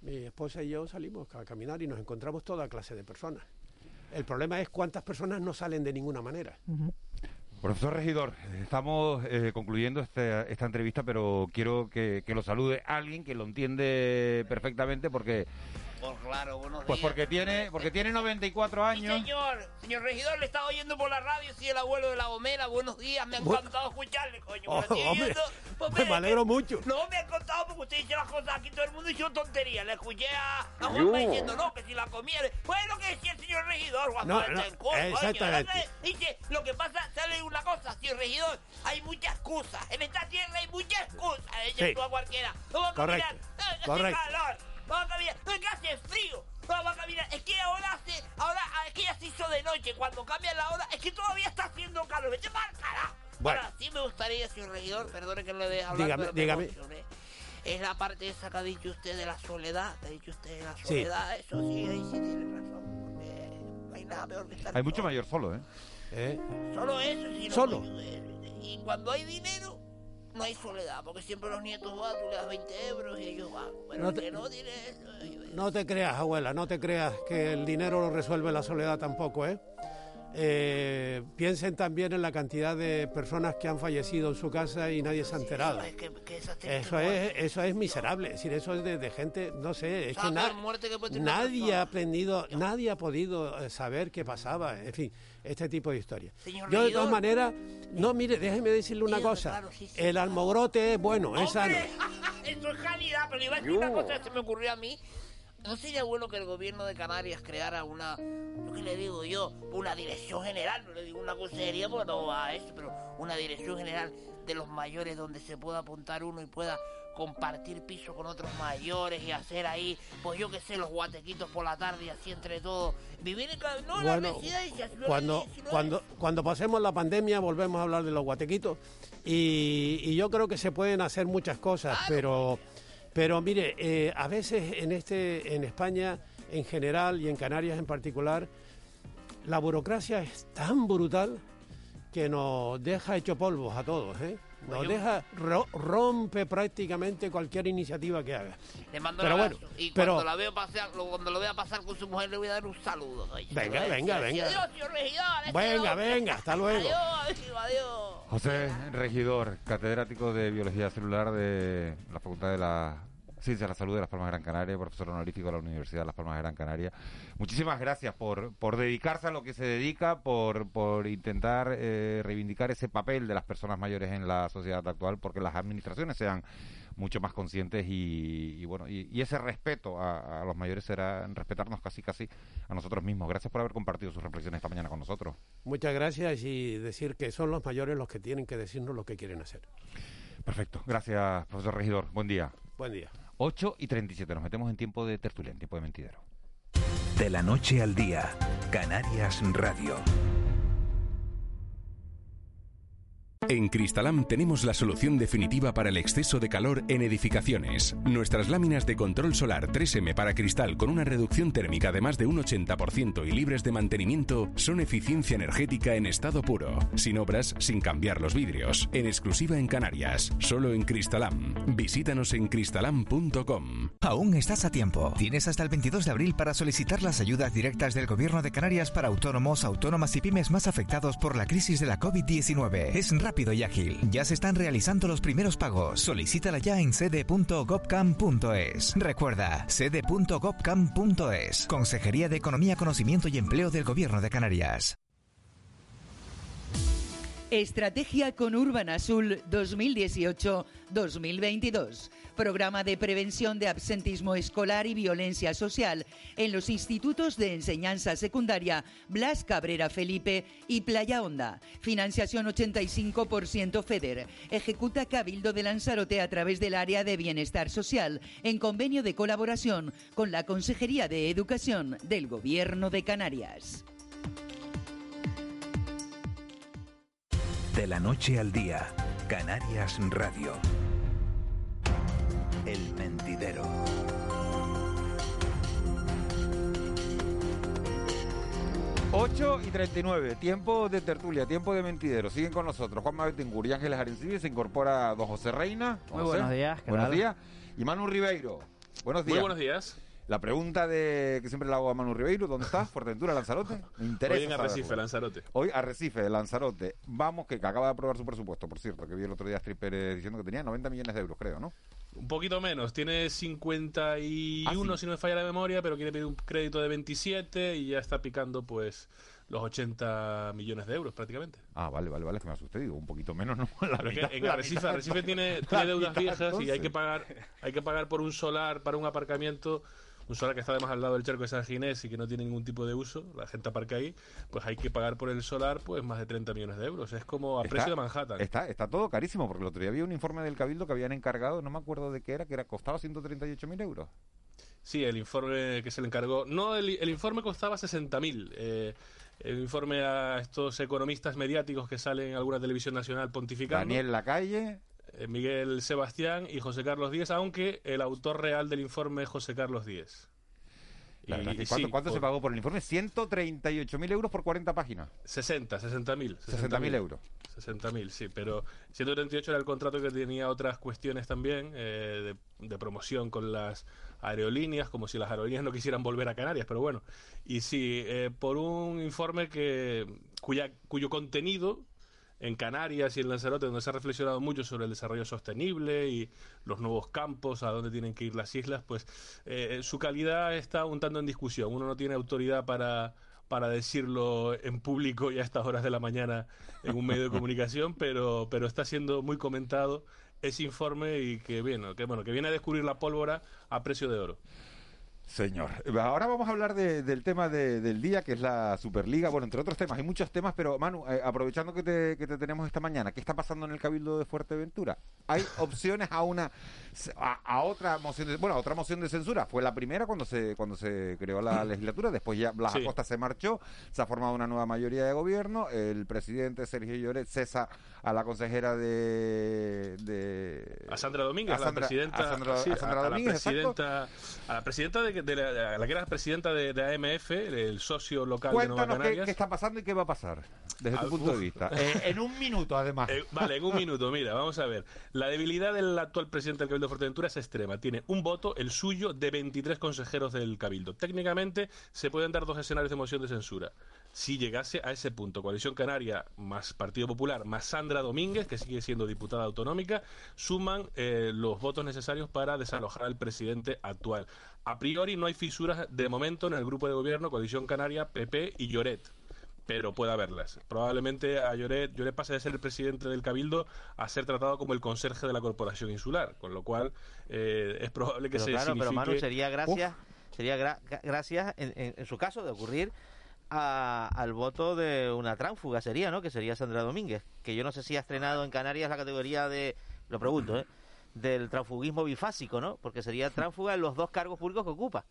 mi esposa y yo salimos a caminar y nos encontramos toda clase de personas. El problema es cuántas personas no salen de ninguna manera. Profesor Regidor, estamos eh, concluyendo este, esta entrevista, pero quiero que, que, lo salude alguien que lo entiende perfectamente porque pues claro, buenos Pues porque tiene, porque tiene 94 años. Sí, señor, señor regidor, le estaba oyendo por la radio, soy el abuelo de la Gomera, buenos días, me ha encantado escucharle, coño. Oh, hombre, pues me alegro mucho. No, me ha encantado porque usted dice las cosas aquí, todo el mundo hizo tonterías. Le escuché a, a Juanma diciendo, no, que si la comía, fue lo que decía el señor regidor, Juan no, no, exactamente. Dice, lo que pasa, sale una cosa, señor regidor, hay muchas excusas, en esta tierra hay muchas excusas, ella sí. a cualquiera. No a Correcto. Caminar, Correcto. calor vamos a caminar, no es que hace frío, vamos a caminar, es que ahora hace, ahora es que ya se hizo de noche, cuando cambia la hora, es que todavía está haciendo calor, vete mal carajo. Bueno. Ahora, sí me gustaría, señor regidor, perdone que no le deje hablar, dígame, pero dígame. Emocioné. Es la parte esa que ha dicho usted de la soledad, que ha dicho usted de la soledad, sí. eso sí, ahí sí tiene razón, porque no hay nada peor que estar Hay mucho mayor solo, ¿eh? ¿Eh? Solo eso, sí. Solo. Y cuando hay dinero, no hay soledad, porque siempre los nietos van, tú le das 20 euros y ellos van. Pero No te- que no tiene eso. No te creas, abuela, no te creas que el dinero lo resuelve la soledad tampoco, ¿eh? Eh, piensen también en la cantidad de personas que han fallecido en su casa y nadie se ha enterado. Es que, que Eso es, eso es miserable, es decir, eso es de, de gente, no sé, es ¿Sabes que na- que nadie ha aprendido, nadie ha podido eh, saber qué pasaba, en fin, este tipo de historias. Señor Yo de todas maneras, no, mire, déjeme decirle una cosa, claro, sí, sí. el almogrote es bueno, es sano. Eso es calidad, pero iba a decir una cosa que se me ocurrió a mí. ¿No sería bueno que el gobierno de Canarias creara una, yo qué le digo yo, una dirección general? No le digo una consejería porque no va a eso, pero una dirección general de los mayores donde se pueda apuntar uno y pueda compartir piso con otros mayores y hacer ahí, pues yo qué sé, los guatequitos por la tarde y así entre todos. Vivir en. No, la Bueno, residencia, si no cuando, si no cuando, cuando pasemos la pandemia volvemos a hablar de los guatequitos y, y yo creo que se pueden hacer muchas cosas, pero, pero mire, eh, a veces en, este, en España en general y en Canarias en particular, la burocracia es tan brutal que nos deja hecho polvos a todos, ¿eh? Nos deja, ro- rompe prácticamente cualquier iniciativa que haga. Le mando Pero bueno, y pero- cuando la veo pasar, lo- cuando lo vea pasar con su mujer le voy a dar un saludo. oye. Venga, venga, venga. Adiós, señor regidor. este Venga, hombre. venga, hasta luego. Adiós, adiós. José Regidor, catedrático de Biología Celular de la Facultad de la Ciencia de la Salud de Las Palmas de Gran Canaria, profesor honorífico de la Universidad de Las Palmas de Gran Canaria. Muchísimas gracias por, por dedicarse a lo que se dedica, por, por intentar eh, reivindicar ese papel de las personas mayores en la sociedad actual, porque las administraciones sean mucho más conscientes y, y bueno y, y ese respeto a, a los mayores será respetarnos casi casi a nosotros mismos. Gracias por haber compartido sus reflexiones esta mañana con nosotros. Muchas gracias y decir que son los mayores los que tienen que decirnos lo que quieren hacer. Perfecto. Gracias, profesor Regidor. Buen día. Buen día. 8 y 37. Nos metemos en tiempo de tertulia, en tiempo de mentidero. De la noche al día, Canarias Radio. En Cristalam tenemos la solución definitiva para el exceso de calor en edificaciones. Nuestras láminas de control solar 3M para cristal con una reducción térmica de más de un 80% y libres de mantenimiento son eficiencia energética en estado puro, sin obras, sin cambiar los vidrios, en exclusiva en Canarias, solo en Cristalam. Visítanos en cristalam.com. Aún estás a tiempo. Tienes hasta el 22 de abril para solicitar las ayudas directas del Gobierno de Canarias para autónomos, autónomas y pymes más afectados por la crisis de la COVID-19. Es y ágil. Ya se están realizando los primeros pagos. Solicítala ya en sede.gobcam.es. Recuerda, sede.gobcam.es. Consejería de Economía, Conocimiento y Empleo del Gobierno de Canarias. Estrategia con Urban Azul 2018-2022. Programa de prevención de absentismo escolar y violencia social en los institutos de enseñanza secundaria Blas Cabrera Felipe y Playa Honda. Financiación 85% FEDER. Ejecuta Cabildo de Lanzarote a través del área de bienestar social en convenio de colaboración con la Consejería de Educación del Gobierno de Canarias. De la noche al día, Canarias Radio. El Mentidero. 8 y 39, tiempo de tertulia, tiempo de mentidero. Siguen con nosotros Juan Betingur y Ángeles Arencibia. Se incorpora don José Reina. Muy José. buenos días, ¿qué Buenos tal? días. Y Manu Ribeiro. Buenos días. Muy buenos días. La pregunta de que siempre le hago a Manu Ribeiro, ¿dónde estás? ¿Fuerteventura, Lanzarote? Me interesa. Hoy en saberlo. Arrecife, Lanzarote. Hoy Arrecife, Lanzarote. Vamos, que, que acaba de aprobar su presupuesto, por cierto, que vi el otro día a Astrid Pérez diciendo que tenía 90 millones de euros, creo, ¿no? Un poquito menos, tiene 51 Ah, si no me falla la memoria, pero quiere pedir un crédito de 27 y ya está picando pues los 80 millones de euros prácticamente. Ah, vale, vale, vale, es que me asusté, digo, un poquito menos, ¿no? La Pero es que mitad, en la Arrecife, mitad, Arrecife tiene, la tiene deudas mitad, viejas y hay que pagar hay que pagar por un solar para un aparcamiento, un solar que está además al lado del charco de San Ginés y que no tiene ningún tipo de uso, la gente aparca ahí, pues hay que pagar por el solar pues más de 30 millones de euros. Es como a Está- precio de Manhattan. Está, está todo carísimo, porque el otro día había un informe del Cabildo que habían encargado, no me acuerdo de qué era, que era costaba 138.000 euros. Sí, el informe que se le encargó. No, el, el informe costaba 60.000. Eh, el informe a estos economistas mediáticos que salen en alguna televisión nacional pontificando. Daniel Lacalle. Eh, Miguel Sebastián y José Carlos Díez, aunque el autor real del informe es José Carlos Díez. La verdad que ¿Cuánto, sí, cuánto se pagó por el informe? 138.000 euros por 40 páginas. 60, 60.000. 60.000 euros. 60.000, sí, pero 138 era el contrato que tenía otras cuestiones también eh, de, de promoción con las aerolíneas, como si las aerolíneas no quisieran volver a Canarias, pero bueno. Y sí, eh, por un informe que cuya, cuyo contenido en Canarias y en Lanzarote, donde se ha reflexionado mucho sobre el desarrollo sostenible y los nuevos campos, a dónde tienen que ir las islas, pues eh, su calidad está un tanto en discusión. Uno no tiene autoridad para, para decirlo en público y a estas horas de la mañana en un medio de comunicación, pero, pero está siendo muy comentado ese informe y que, bueno, que, bueno, que viene a descubrir la pólvora a precio de oro. Señor. Ahora vamos a hablar de- del tema de- del día, que es la Superliga. Bueno, entre otros temas, hay muchos temas, pero Manu, eh, aprovechando que te, que te tenemos esta mañana, ¿qué está pasando en el Cabildo de Fuerteventura? ¿Hay opciones a una a, a otra moción de, bueno, a otra moción de censura? Fue la primera cuando se cuando se creó la legislatura, después ya Blas Sí. Acosta se marchó, se ha formado una nueva mayoría de gobierno, el presidente Sergio Lloret cesa a la consejera de, de A Sandra Domínguez, a Sandra- la presidenta, a Sandra- sí, a Sandra a- a la presidenta, a la presidenta de, de la, que era presidenta de, de AMF, el socio local de Nueva Cuéntanos qué, Canarias. qué está pasando y qué va a pasar, desde tu punto de vista. Eh, en un minuto, además. Eh, vale, en un minuto, mira, vamos a ver. La debilidad del actual presidente del Cabildo de Fuerteventura es extrema. Tiene un voto, el suyo, de 23 consejeros del Cabildo. Técnicamente se pueden dar dos escenarios de moción de censura. Si llegase a ese punto, Coalición Canaria más Partido Popular más Sandra Domínguez, que sigue siendo diputada autonómica, suman eh, los votos necesarios para desalojar al presidente actual. A priori no hay fisuras de momento en el grupo de gobierno Coalición Canaria, PP y Lloret pero puede haberlas. Probablemente a Lloret, Lloret pase de ser el presidente del Cabildo a ser tratado como el conserje de la Corporación Insular, con lo cual eh, es probable que Pero se claro, pero Manu sería gracias, sería gra- gra- gracias en, en- en su caso de ocurrir a- al voto de una tránfuga sería, ¿no? Que sería Sandra Domínguez, que yo no sé si ha estrenado en Canarias la categoría de, lo pregunto, ¿eh? Del transfugismo bifásico, ¿no? Porque sería tránfuga en los dos cargos públicos que ocupa.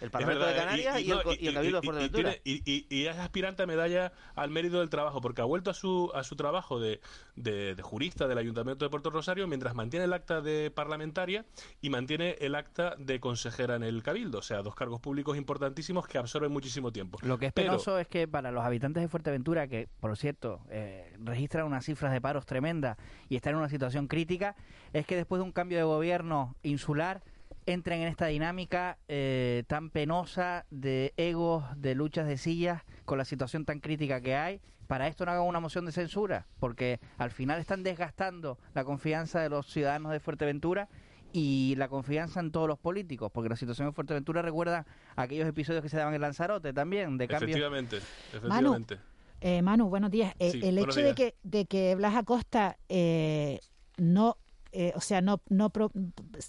El Parlamento verdad, de Canarias y, el, no, co- y el Cabildo de y- y Fuerteventura. Y, y- y es aspirante a medalla al mérito del trabajo, porque ha vuelto a su, a su trabajo de, de- de jurista del Ayuntamiento de Puerto Rosario mientras mantiene el acta de parlamentaria y mantiene el acta de consejera en el Cabildo. O sea, dos cargos públicos importantísimos que absorben muchísimo tiempo. Lo que es Pero- penoso es que para los habitantes de Fuerteventura, que por cierto eh, registran unas cifras de paros tremendas y están en una situación crítica, es que después de un cambio de gobierno insular entren en esta dinámica eh, tan penosa de egos, de luchas de sillas, con la situación tan crítica que hay. Para esto no hagan una moción de censura, porque al final están desgastando la confianza de los ciudadanos de Fuerteventura y la confianza en todos los políticos, porque la situación en Fuerteventura recuerda aquellos episodios que se daban en Lanzarote también, de cambios. Efectivamente, efectivamente. Eh, Manu, buenos días. Eh, Sí, el buenos hecho de que, de que Blas Acosta eh, no, eh, o sea, no, no pro-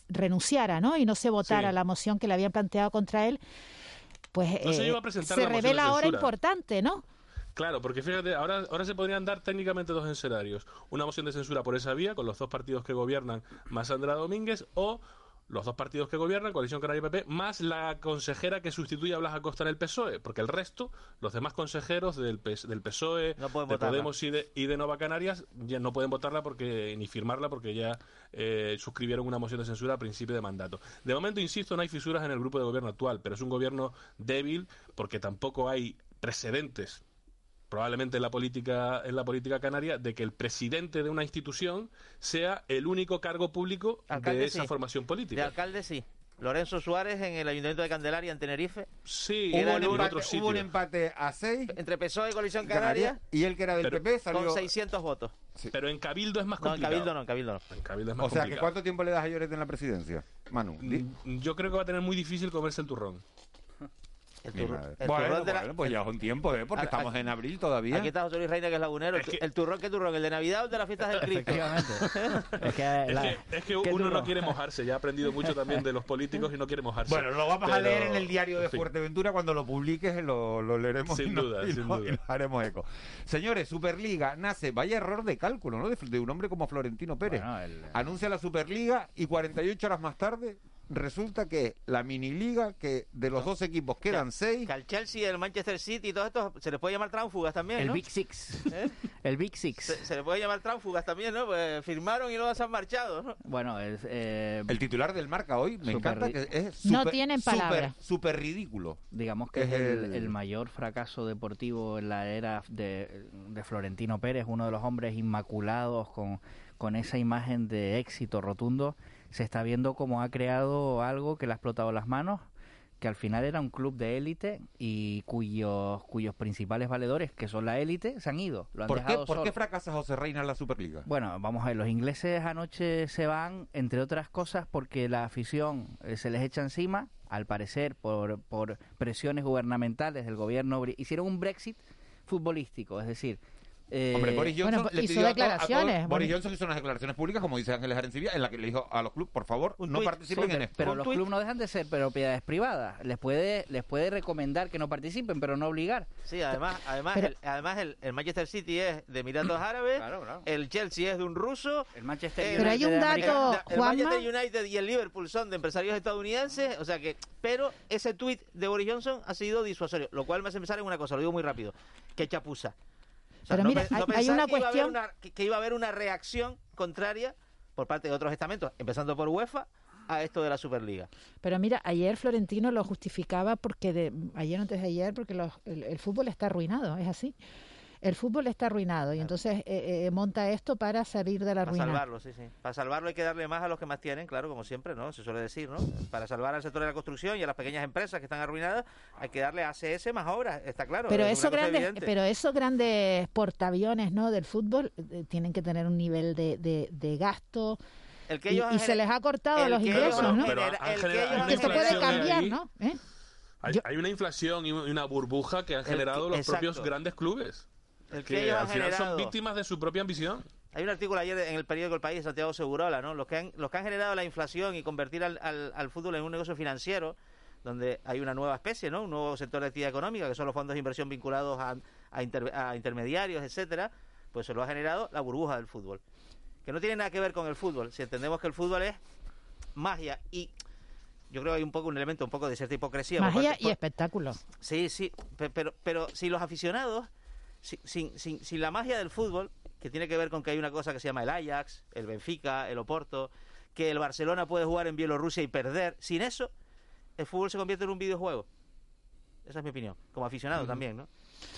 renunciara, ¿no? Y no se votara Sí. la moción que le habían planteado contra él, pues No se eh, se revela ahora importante, ¿no? Claro, porque fíjate, ahora, ahora se podrían dar técnicamente dos escenarios. Una moción de censura por esa vía, con los dos partidos que gobiernan más Sandra Domínguez, o los dos partidos que gobiernan, Coalición Canaria y PP, más la consejera que sustituye a Blas Acosta en el PSOE, porque el resto, los demás consejeros del, del PSOE, No de votarla. Podemos y de, y de Nova Canarias ya no pueden votarla porque ni firmarla porque ya eh, suscribieron una moción de censura a principio de mandato. De momento, insisto, no hay fisuras en el grupo de gobierno actual, pero es un gobierno débil porque tampoco hay precedentes probablemente en la política en la política canaria de que el presidente de una institución sea el único cargo público Alcalde, de esa sí. formación De política. alcalde sí. Lorenzo Suárez en el Ayuntamiento de Candelaria, en Tenerife. Sí, Hubo un, empate, hubo un empate a 6 entre PSOE y Coalición Canaria y el que era del Pero- PP salió. con 600 votos. Pero en Cabildo es más No, en complicado. Cabildo no, en Cabildo no. En Cabildo es más O sea, que complicado. ¿cuánto tiempo le das a Lloret en la presidencia? Manu. Mm, Yo creo que va a tener muy difícil comerse el turrón. El turrón- el bueno, turrón de la- bueno, pues ya es un tiempo, ¿eh? Porque A- estamos a- en abril todavía. Aquí está José Luis Reina, que es lagunero. El, tu- el turrón, ¿qué turrón? ¿El de Navidad o el de las fiestas del Cristo? Efectivamente. es que, Es que, es que ¿qué uno no quiere mojarse, ya ha aprendido mucho también de los políticos y no quiere mojarse. Bueno, lo vamos a leer en el diario de en fin. Fuerteventura cuando lo publiques, lo, lo leeremos Sin y, no- duda, y sin no- duda. y nos haremos eco. Señores, Superliga nace, vaya error de cálculo, ¿no? De, de un hombre como Florentino Pérez. Bueno, el- Anuncia la Superliga y 48 horas más tarde resulta que la miniliga, que de los dos equipos quedan seis. Que al Chelsea, el Manchester City y todo esto se les puede llamar tránfugas también, El ¿no? Big Six. ¿Eh? El Big Six. Se, se les puede llamar tránfugas también, ¿no? Pues firmaron y luego se han marchado, ¿no? Bueno, es, eh, El titular del marca hoy me Super encanta que es No súper- tienen súper- palabra. Súper ridículo. digamos que Es el- el mayor fracaso deportivo en la era de, de Florentino Pérez, uno de los hombres inmaculados con, con esa imagen de éxito rotundo. Se está viendo cómo ha creado algo que le ha explotado las manos, que al final era un club de élite y cuyos, cuyos principales valedores, que son la élite, se han ido. Lo han ¿Por qué, dejado ¿Por qué fracasa José Reina en la Superliga? Bueno, vamos a ver, los ingleses anoche se van, entre otras cosas, porque la afición eh, se les echa encima, al parecer, por, por presiones gubernamentales del gobierno. Hicieron un Brexit futbolístico, es decir... eh, Hombre, Boris Johnson bueno, le hizo pidió a to- a todos- declaraciones, Boris Boris- Johnson hizo unas declaraciones públicas, como dice Ángeles Arencibia, en la que le dijo a los clubes, por favor, no participen Sí, en esto. pero los clubes no dejan de ser propiedades privadas. Les puede, les puede recomendar que no participen, pero no obligar. Sí, además, además, Pero- el, además el, el Manchester City es de Emiratos Árabes, Claro, claro. el Chelsea es de un ruso, El Manchester Eh, Pero hay un dato- el. Manchester United y el Liverpool son de empresarios estadounidenses, o sea que, pero ese tuit de Boris Johnson ha sido disuasorio, lo cual me hace pensar en una cosa, lo digo muy rápido, que chapuza. Pero no mira, pe- no hay- una que iba a haber cuestión- una- que, que iba a haber una reacción contraria por parte de otros estamentos, empezando por UEFA, a esto de la Superliga. Pero mira, ayer Florentino lo justificaba porque de, ayer antes de ayer porque los- el, el fútbol está arruinado, es así. El fútbol está arruinado y entonces eh, eh, monta esto para salir de la Para ruina. salvarlo, sí, sí. Para salvarlo hay que darle más a los que más tienen, claro, como siempre, ¿no? Se suele decir, ¿no? Para salvar al sector de la construcción y a las pequeñas empresas que están arruinadas, hay que darle a ACS más obras, está claro. Pero es esos grandes, pero esos grandes portaaviones, ¿no? Del fútbol eh, tienen que tener un nivel de, de, de gasto El que y, ellos y se les ha cortado los ingresos, ellos ¿no? Pero el que ellos se puede cambiar, ahí. ¿no? ¿Eh? Hay, hay una inflación y una burbuja que han generado que- los propios grandes clubes. El que Que ellos al han final son generado. víctimas de su propia ambición. Hay un artículo ayer en el periódico El País de Santiago Segurola, ¿no? Los que han, los que han generado la inflación y convertir al, al, al fútbol en un negocio financiero, donde hay una nueva especie, ¿no? Un nuevo sector de actividad económica, que son los fondos de inversión vinculados a, a, inter- a intermediarios, etcétera, pues se lo ha generado la burbuja del fútbol. Que no tiene nada que ver con el fútbol. Si entendemos que el fútbol es magia y yo creo que hay un poco un elemento un poco de cierta hipocresía. por Magia parte- y por- espectáculo. Sí, sí, pe- pero, pero si los aficionados, sin, sin, sin la magia del fútbol, que tiene que ver con que hay una cosa que se llama el Ajax, el Benfica, el Oporto, que el Barcelona puede jugar en Bielorrusia y perder, sin eso, el fútbol se convierte en un videojuego. Esa es mi opinión, como aficionado también, ¿no?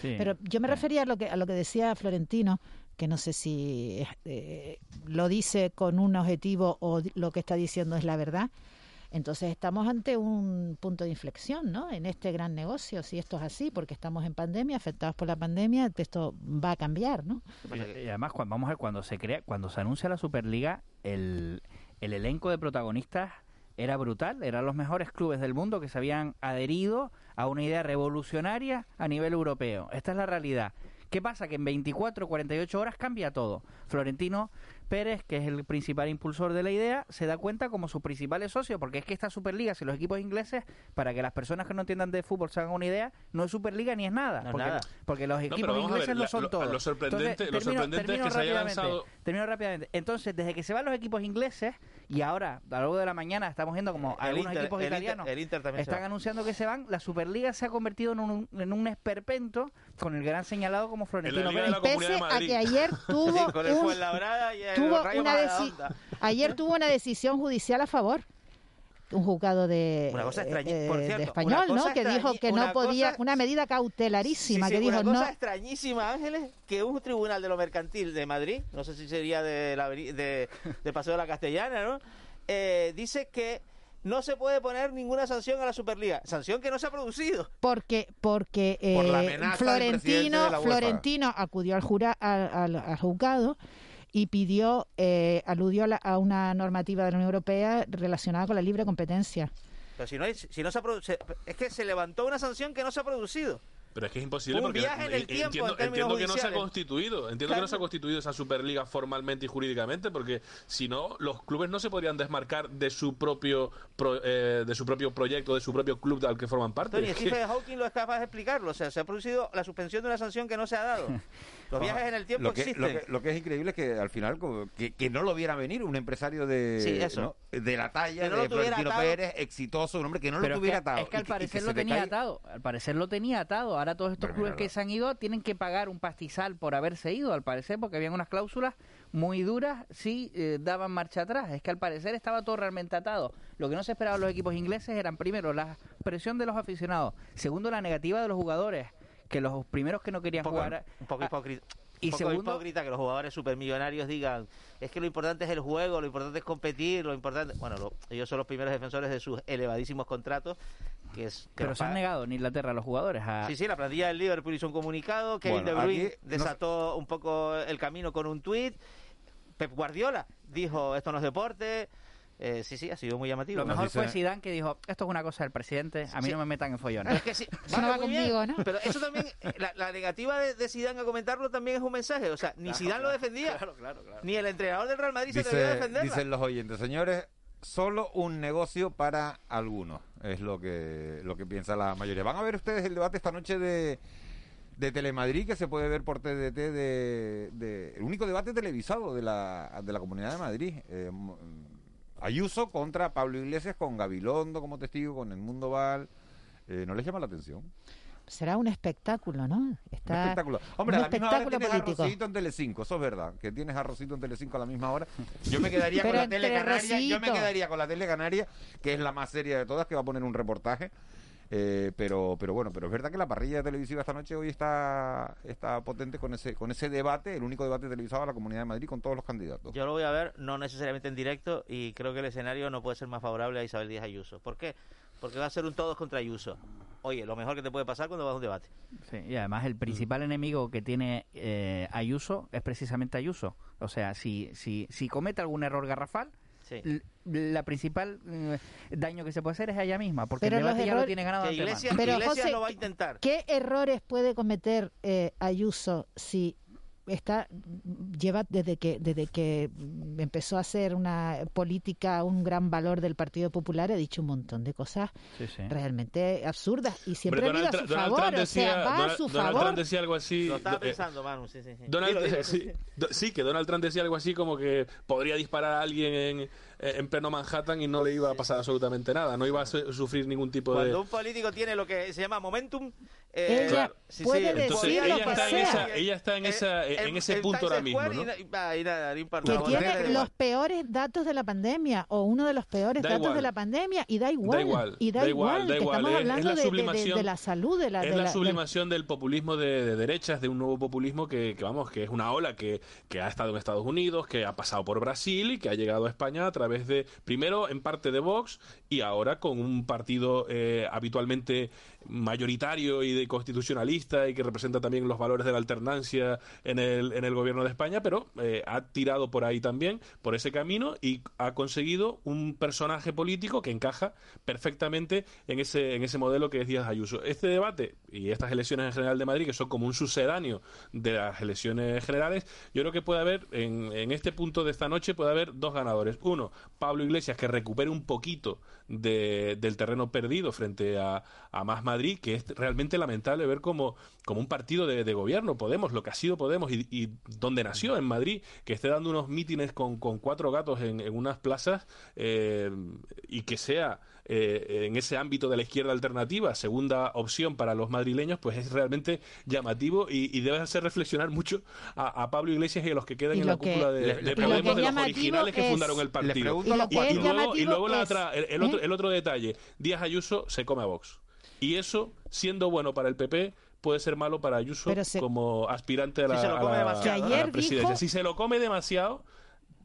Pero yo me refería a lo que a lo que decía Florentino, que no sé si eh, lo dice con un objetivo o lo que está diciendo es la verdad. Entonces estamos ante un punto de inflexión, ¿no? En este gran negocio, si esto es así, porque estamos en pandemia, afectados por la pandemia, esto va a cambiar, ¿no? Y, y además, cuando, vamos a ver, cuando se crea, cuando se anuncia la Superliga, el, el elenco de protagonistas era brutal, eran los mejores clubes del mundo que se habían adherido a una idea revolucionaria a nivel europeo. Esta es la realidad. ¿Qué pasa? Que en 24, 48 horas cambia todo. Florentino Pérez, que es el principal impulsor de la idea, se da cuenta como sus principales socios, porque es que esta Superliga, si los equipos ingleses, para que las personas que no entiendan de fútbol se hagan una idea, no es Superliga ni es nada. No porque, nada. porque los equipos ver, ingleses no la- son lo- todos. lo sorprendente- Entonces, lo sorprendente es que termino se haya rápidamente, lanzado- Termino rápidamente. Entonces, desde que se van los equipos ingleses, y ahora, a lo largo de la mañana, estamos viendo como El algunos Inter- equipos el Inter- italianos el Inter están anunciando que se van, la Superliga se ha convertido en un, en un esperpento con el gran señalado como Florentino Pérez. Pese a que ayer tuvo Sí, con el un- Fuenlabrada y el tuvo Rayo una ayer tuvo una decisión judicial a favor un juzgado de, Una cosa extraña- eh, por de español, una ¿no? Que dijo que no podía, cosa- una medida cautelarísima, Sí, sí, que dijo una cosa no. extrañísima, Ángeles, que un tribunal de lo mercantil de Madrid, no sé si sería de la, de, Paseo de la Castellana, ¿no? Eh, dice que no se puede poner ninguna sanción a la Superliga. Sanción que no se ha producido. Porque, porque Por la eh, Florentino, la. Florentino acudió al, jura, al, al- al juzgado y pidió, eh, aludió a, la- a una normativa de la Unión Europea relacionada con la libre competencia. Pero si no, hay- si no se ha produ- se- es que se levantó una sanción que no se ha producido. Pero es que es imposible Un porque viaje en el tiempo, entiendo, en términos entiendo que no se ha constituido, entiendo que no se ha constituido esa Superliga formalmente y jurídicamente, porque si no los clubes no se podrían desmarcar de su propio pro- eh, de su propio proyecto, de su propio club al que forman parte. Tony, Es que- Stephen Hawking lo es capaz de explicarlo. O sea, se ha producido la suspensión de una sanción que no se ha dado. Los viajes en el tiempo lo que, existen. Lo que, lo que es increíble es que al final, que, que no lo viera venir un empresario de, Sí, eso. ¿no? de la talla no de Florentino atado. Pérez, exitoso, un hombre que no Pero lo tuviera que, atado. es que al parecer lo te tenía atado. Al parecer lo tenía atado. Ahora todos estos Pero clubes mira, que se han ido tienen que pagar un pastizal por haberse ido, al parecer, porque habían unas cláusulas muy duras si eh, daban marcha atrás. Es que al parecer estaba todo realmente atado. Lo que no se esperaba de los equipos ingleses eran, primero, la presión de los aficionados. Segundo, la negativa de los jugadores. Que los primeros que no querían poco- jugar... un poco ah, hipócrita. y un poco segundo- hipócrita que los jugadores supermillonarios digan es que lo importante es el juego, lo importante es competir, lo importante... Bueno, lo- ellos son los primeros defensores de sus elevadísimos contratos, que es... que Pero se han negado en Inglaterra los jugadores a... Sí, sí, la plantilla del Liverpool hizo un comunicado, Kevin Bueno, De Bruyne no- desató un poco el camino con un tuit, Pep Guardiola dijo esto no es deporte, Eh, sí, sí, ha sido muy llamativo. Lo mejor fue Zidane que dijo, esto es una cosa del presidente, a mí Sí. no me metan en follones. Es que sí, Eso no va bien, conmigo, ¿no? Pero eso también, eh, la, la negativa de, de Zidane a comentarlo también es un mensaje. O sea, ni Zidane lo defendía, ni el entrenador del Real Madrid se atrevió a Dice, defenderla. dicen los oyentes, señores, solo un negocio para algunos, es lo que, lo que piensa la mayoría. Van a ver ustedes el debate esta noche de, de Telemadrid que se puede ver por TDT, de, de- el único debate televisado de la, de la Comunidad de Madrid. Eh, Ayuso contra Pablo Iglesias con Gabilondo como testigo, con el Mundo Val. Eh, ¿No les llama la atención? Será un espectáculo, ¿no? Un Está espectáculo. Hombre, un a la misma hora tienes político. arrocito en Telecinco, eso es verdad, que tienes arrocito en Telecinco a la misma hora. Yo me quedaría con la tele canaria, yo me Rosito. quedaría con la tele canaria, que es la más seria de todas, que va a poner un reportaje. Eh, pero pero bueno, pero es verdad que la parrilla televisiva esta noche hoy está está potente con ese con ese debate, el único debate televisado de la Comunidad de Madrid con todos los candidatos. Yo lo voy a ver, no necesariamente en directo, y creo que el escenario no puede ser más favorable a Isabel Díaz Ayuso. ¿Por qué? Porque va a ser un todos contra Ayuso. Oye, lo mejor que te puede pasar cuando vas a un debate. Sí, y además el principal enemigo que tiene eh, Ayuso es precisamente Ayuso. O sea, si, si, si comete algún error garrafal, Sí. la principal eh, daño que se puede hacer es a ella misma, porque Pero el los debate ya lo tiene ganado Que. Iglesias, Pero, Iglesias José, lo va a intentar. ¿Qué errores puede cometer eh, Ayuso si está lleva desde que desde que empezó a hacer una política un gran valor del Partido Popular ha dicho un montón de cosas Sí, sí. realmente absurdas y siempre Hombre, ha ido a su favor, Trump o sea, decía- va a Donald- su Donald favor. Trump decía algo así. Lo estaba eh, pensando, Manu, sí, sí, sí. Donald, dilo, sí, sí. que Donald Trump decía algo así como que podría disparar a alguien en, eh, en pleno Manhattan y no le iba a pasar absolutamente nada, no iba a su- sufrir ningún tipo de... Cuando un político tiene lo que se llama momentum, Ella Claro. puede Entonces decir ella lo que está, en sea. esa, ella está en, esa, en ese punto ahora mismo, ¿no? Y, va, y nada, no importa. que tiene los igual. peores datos de la pandemia o uno de los peores Da datos igual. de la pandemia y da igual, igual, y da, da igual, igual, da igual. estamos Es- es hablando la de- de, de- sublimación- de la salud de la, es de la sublimación del populismo de, de derechas, de un nuevo populismo que, que, vamos, que es una ola que, que ha estado en Estados Unidos, que ha pasado por Brasil y que ha llegado a España a través través de, primero en parte de Vox y ahora con un partido eh, habitualmente mayoritario y de constitucionalista y que representa también los valores de la alternancia en el, en el gobierno de España, pero eh, ha tirado por ahí también, por ese camino y ha conseguido un personaje político que encaja perfectamente en ese, en ese modelo que es Díaz Ayuso. Este debate y estas elecciones en general de Madrid, que son como un sucedáneo de las elecciones generales, yo creo que puede haber, en, en este punto de esta noche, puede haber dos ganadores. Uno, Pablo Iglesias, que recupere un poquito de, del terreno perdido frente a, a Más Madrid, que es realmente lamentable ver como, como un partido de, de gobierno, Podemos, lo que ha sido Podemos y, y donde nació, en Madrid, que esté dando unos mítines con, con cuatro gatos en, en unas plazas eh, y que sea eh, en ese ámbito de la izquierda alternativa, segunda opción para los madrileños, pues es realmente llamativo y, y debe hacer reflexionar mucho a, a Pablo Iglesias y a los que quedan en la que- cúpula de, Podemos, los originales que fundaron el partido. Y luego, y llamativo luego la otra- el, el otro, ¿eh? el otro detalle, Díaz Ayuso se come a Vox. Y eso, siendo bueno para el PP, puede ser malo para Ayuso se- como aspirante a la, Si a a presidencia. dijo- Si se lo come demasiado,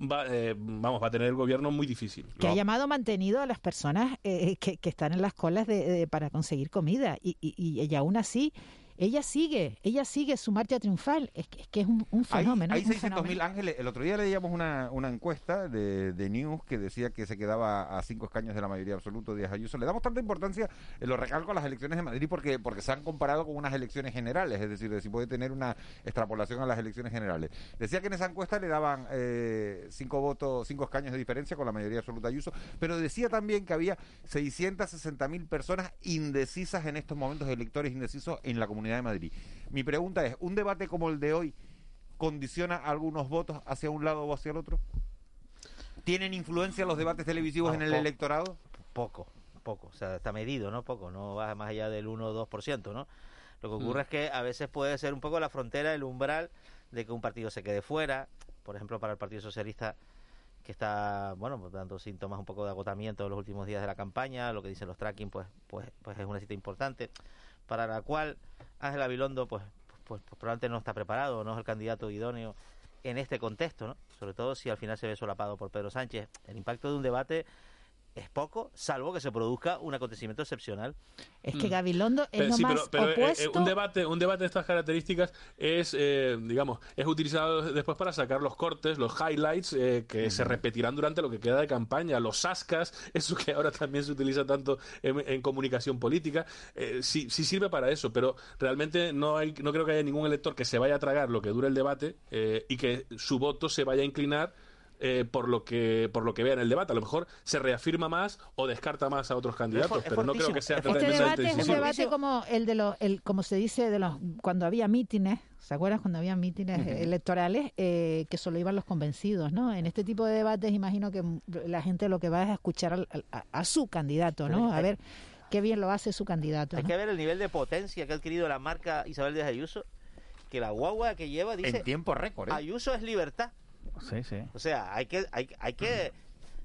va, eh, vamos, va a tener el gobierno muy difícil. que ha llamado mantenido a las personas eh, que, que están en las colas de, de- para conseguir comida y, y, y- y aún así ella sigue, ella sigue su marcha triunfal, es que es, que es un, un Hay, fenómeno. hay un 600.000 fenómeno. ángeles. El otro día leíamos una, una encuesta de, de News que decía que se quedaba a cinco escaños de la mayoría absoluta Díaz Ayuso. Le damos tanta importancia, eh, lo recalco, a las elecciones de Madrid porque, porque se han comparado con unas elecciones generales, es decir, de si puede tener una extrapolación a las elecciones generales. Decía que en esa encuesta le daban eh, cinco votos, cinco escaños de diferencia con la mayoría absoluta Ayuso, pero decía también que había 660.000 personas indecisas en estos momentos, electores indecisos en la Comunidad de Madrid. Mi pregunta es, ¿un debate como el de hoy condiciona algunos votos hacia un lado o hacia el otro? ¿Tienen influencia los debates televisivos en el electorado? Poco, poco. O sea, está medido, ¿no? Poco, no va más allá del 1 o 2%, ¿no? Lo que ocurre Mm. es que a veces puede ser un poco la frontera, el umbral de que un partido se quede fuera. Por ejemplo, para el Partido Socialista, que está, bueno, pues, dando síntomas un poco de agotamiento en los últimos días de la campaña, lo que dicen los tracking, pues, pues, pues es una cita importante, para la cual Ángel Abilondo, pues, pues, pues probablemente no está preparado, no es el candidato idóneo en este contexto, ¿no? Sobre todo si al final se ve solapado por Pedro Sánchez. El impacto de un debate es poco, salvo que se produzca un acontecimiento excepcional. Es que Mm. Gabilondo es Pero lo sí, más pero, pero, eh, eh, opuesto. un debate un debate de estas características es eh, digamos es utilizado después para sacar los cortes los highlights eh, que se repetirán durante lo que queda de campaña los ascas eso que ahora también se utiliza tanto en, en comunicación política eh, sí, sí sirve para eso pero realmente no hay no creo que haya ningún elector que se vaya a tragar lo que dure el debate eh, y que su voto se vaya a inclinar eh, por lo que por lo que vea en el debate a lo mejor se reafirma más o descarta más a otros candidatos es pero no creo que sea Este debate es un decisivo. debate como el de los, el, como se dice, de los cuando había mítines, ¿se acuerdan cuando había mítines electorales eh, que solo iban los convencidos, ¿no? En este tipo de debates imagino que la gente lo que va es a escuchar al- al- a, a su candidato, ¿no? A ver qué bien lo hace su candidato. Hay ¿no? que ver el nivel de potencia que ha adquirido la marca Isabel Díaz Ayuso, que la guagua que lleva dice... En tiempo récord, ¿eh? Ayuso es libertad. Sí, sí. O sea, hay que, hay, hay que,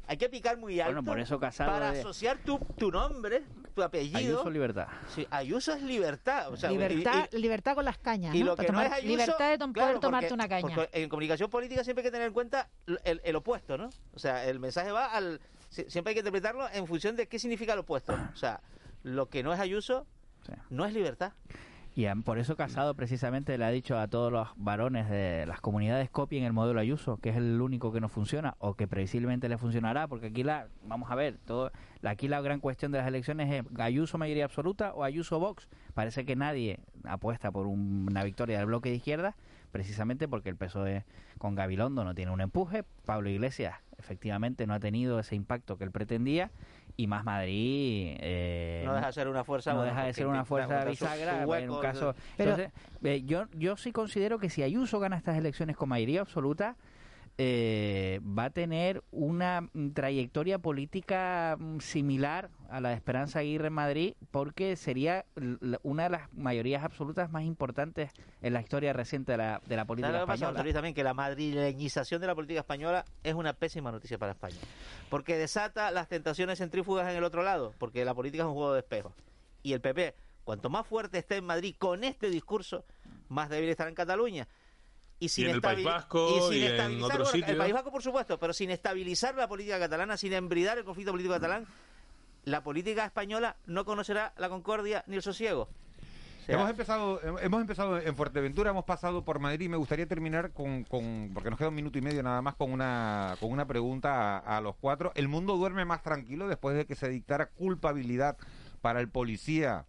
hay que picar muy alto Bueno, por eso Casado para es- asociar tu, tu nombre, tu apellido. Ayuso Libertad. Sí, Ayuso es libertad. O sea, libertad, y- y- libertad con las cañas, y ¿no? lo que no tomar- es Ayuso, libertad de tom- claro, poder tomarte porque- una caña. porque en comunicación política siempre hay que tener en cuenta el, el opuesto, ¿no? O sea, el mensaje va al... si- Siempre hay que interpretarlo en función de qué significa el opuesto. O sea, lo que no es Ayuso no es libertad. Y por eso Casado precisamente le ha dicho a todos los varones de las comunidades copien el modelo Ayuso, que es el único que no funciona o que previsiblemente le funcionará, porque aquí la, vamos a ver, todo, aquí la gran cuestión de las elecciones es Ayuso mayoría absoluta o Ayuso Vox. Parece que nadie apuesta por un- una victoria del bloque de izquierda, precisamente porque el PSOE con Gabilondo no tiene un empuje, Pablo Iglesias efectivamente no ha tenido ese impacto que él pretendía. Y más Madrid eh, No deja de ser una fuerza, no deja de ser una fuerza bisagra en un caso Pero- entonces, eh, yo yo sí considero que si Ayuso gana estas elecciones con mayoría absoluta eh, va a tener una mm, trayectoria política mm, similar a la de Esperanza Aguirre en Madrid porque sería una de las mayorías absolutas más importantes en la historia reciente de la, de la política ¿Sabes lo que pasa, española. Luis, también? Que la madrileñización de la política española es una pésima noticia para España. Porque desata las tentaciones centrífugas en el otro lado, porque la política es un juego de espejos. Y el PP, cuanto más fuerte esté en Madrid con este discurso, más débil estará en Cataluña. Y sin en el País Vasco y, en bueno, sitios. El País Vasco, por supuesto, pero sin estabilizar la política catalana, sin embridar el conflicto político catalán, la política española no conocerá la concordia ni el sosiego. Hemos empezado hem- hemos empezado en Fuerteventura, hemos pasado por Madrid y me gustaría terminar con, con- porque nos queda un minuto y medio nada más con una con una pregunta a, a los cuatro. ¿El mundo duerme más tranquilo después de que se dictara culpabilidad para el policía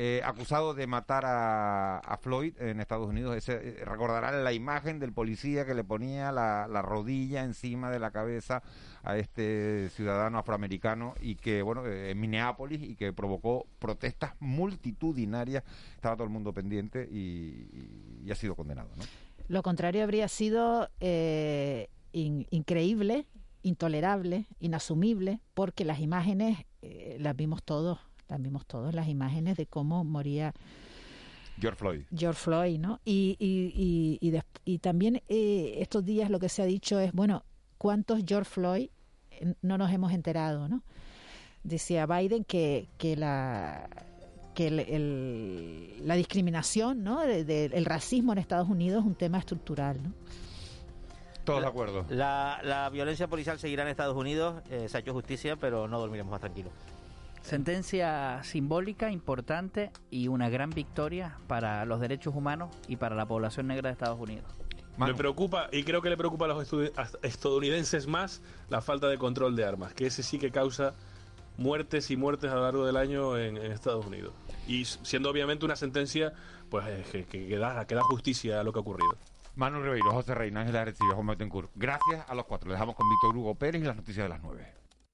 eh, acusado de matar a, a Floyd en Estados Unidos? Ese, eh, recordarán la imagen del policía que le ponía la, la rodilla encima de la cabeza a este ciudadano afroamericano y que, bueno, eh, en Minneapolis y que provocó protestas multitudinarias. Estaba todo el mundo pendiente y, ha sido condenado, ¿no? Lo contrario habría sido eh, in- increíble, intolerable, inasumible, porque las imágenes eh, las vimos todos, las vimos todos, las imágenes de cómo moría George Floyd. George Floyd, ¿no? Y, y, y, y, des- y también eh, estos días lo que se ha dicho es, bueno, ¿cuántos George Floyd eh, no nos hemos enterado, ¿no? Decía Biden que, que la que el- el- la discriminación, ¿no? De- de- el racismo en Estados Unidos es un tema estructural, ¿no? Todos de acuerdo. La, la violencia policial seguirá en Estados Unidos, eh, se ha hecho justicia, pero no dormiremos más tranquilos. Sentencia simbólica, importante y una gran victoria para los derechos humanos y para la población negra de Estados Unidos. Me preocupa, y creo que le preocupa a los estadounidenses más, la falta de control de armas, que ese sí que causa muertes y muertes a lo largo del año en, en Estados Unidos. Y siendo obviamente una sentencia pues eh, que, que- que da, que da justicia a lo que ha ocurrido. Manu Ribeiro, José Reina, Ángel Arecibo, Juan Betancourt. Gracias a los cuatro. Les dejamos con Víctor Hugo Pérez y las noticias de las nueve.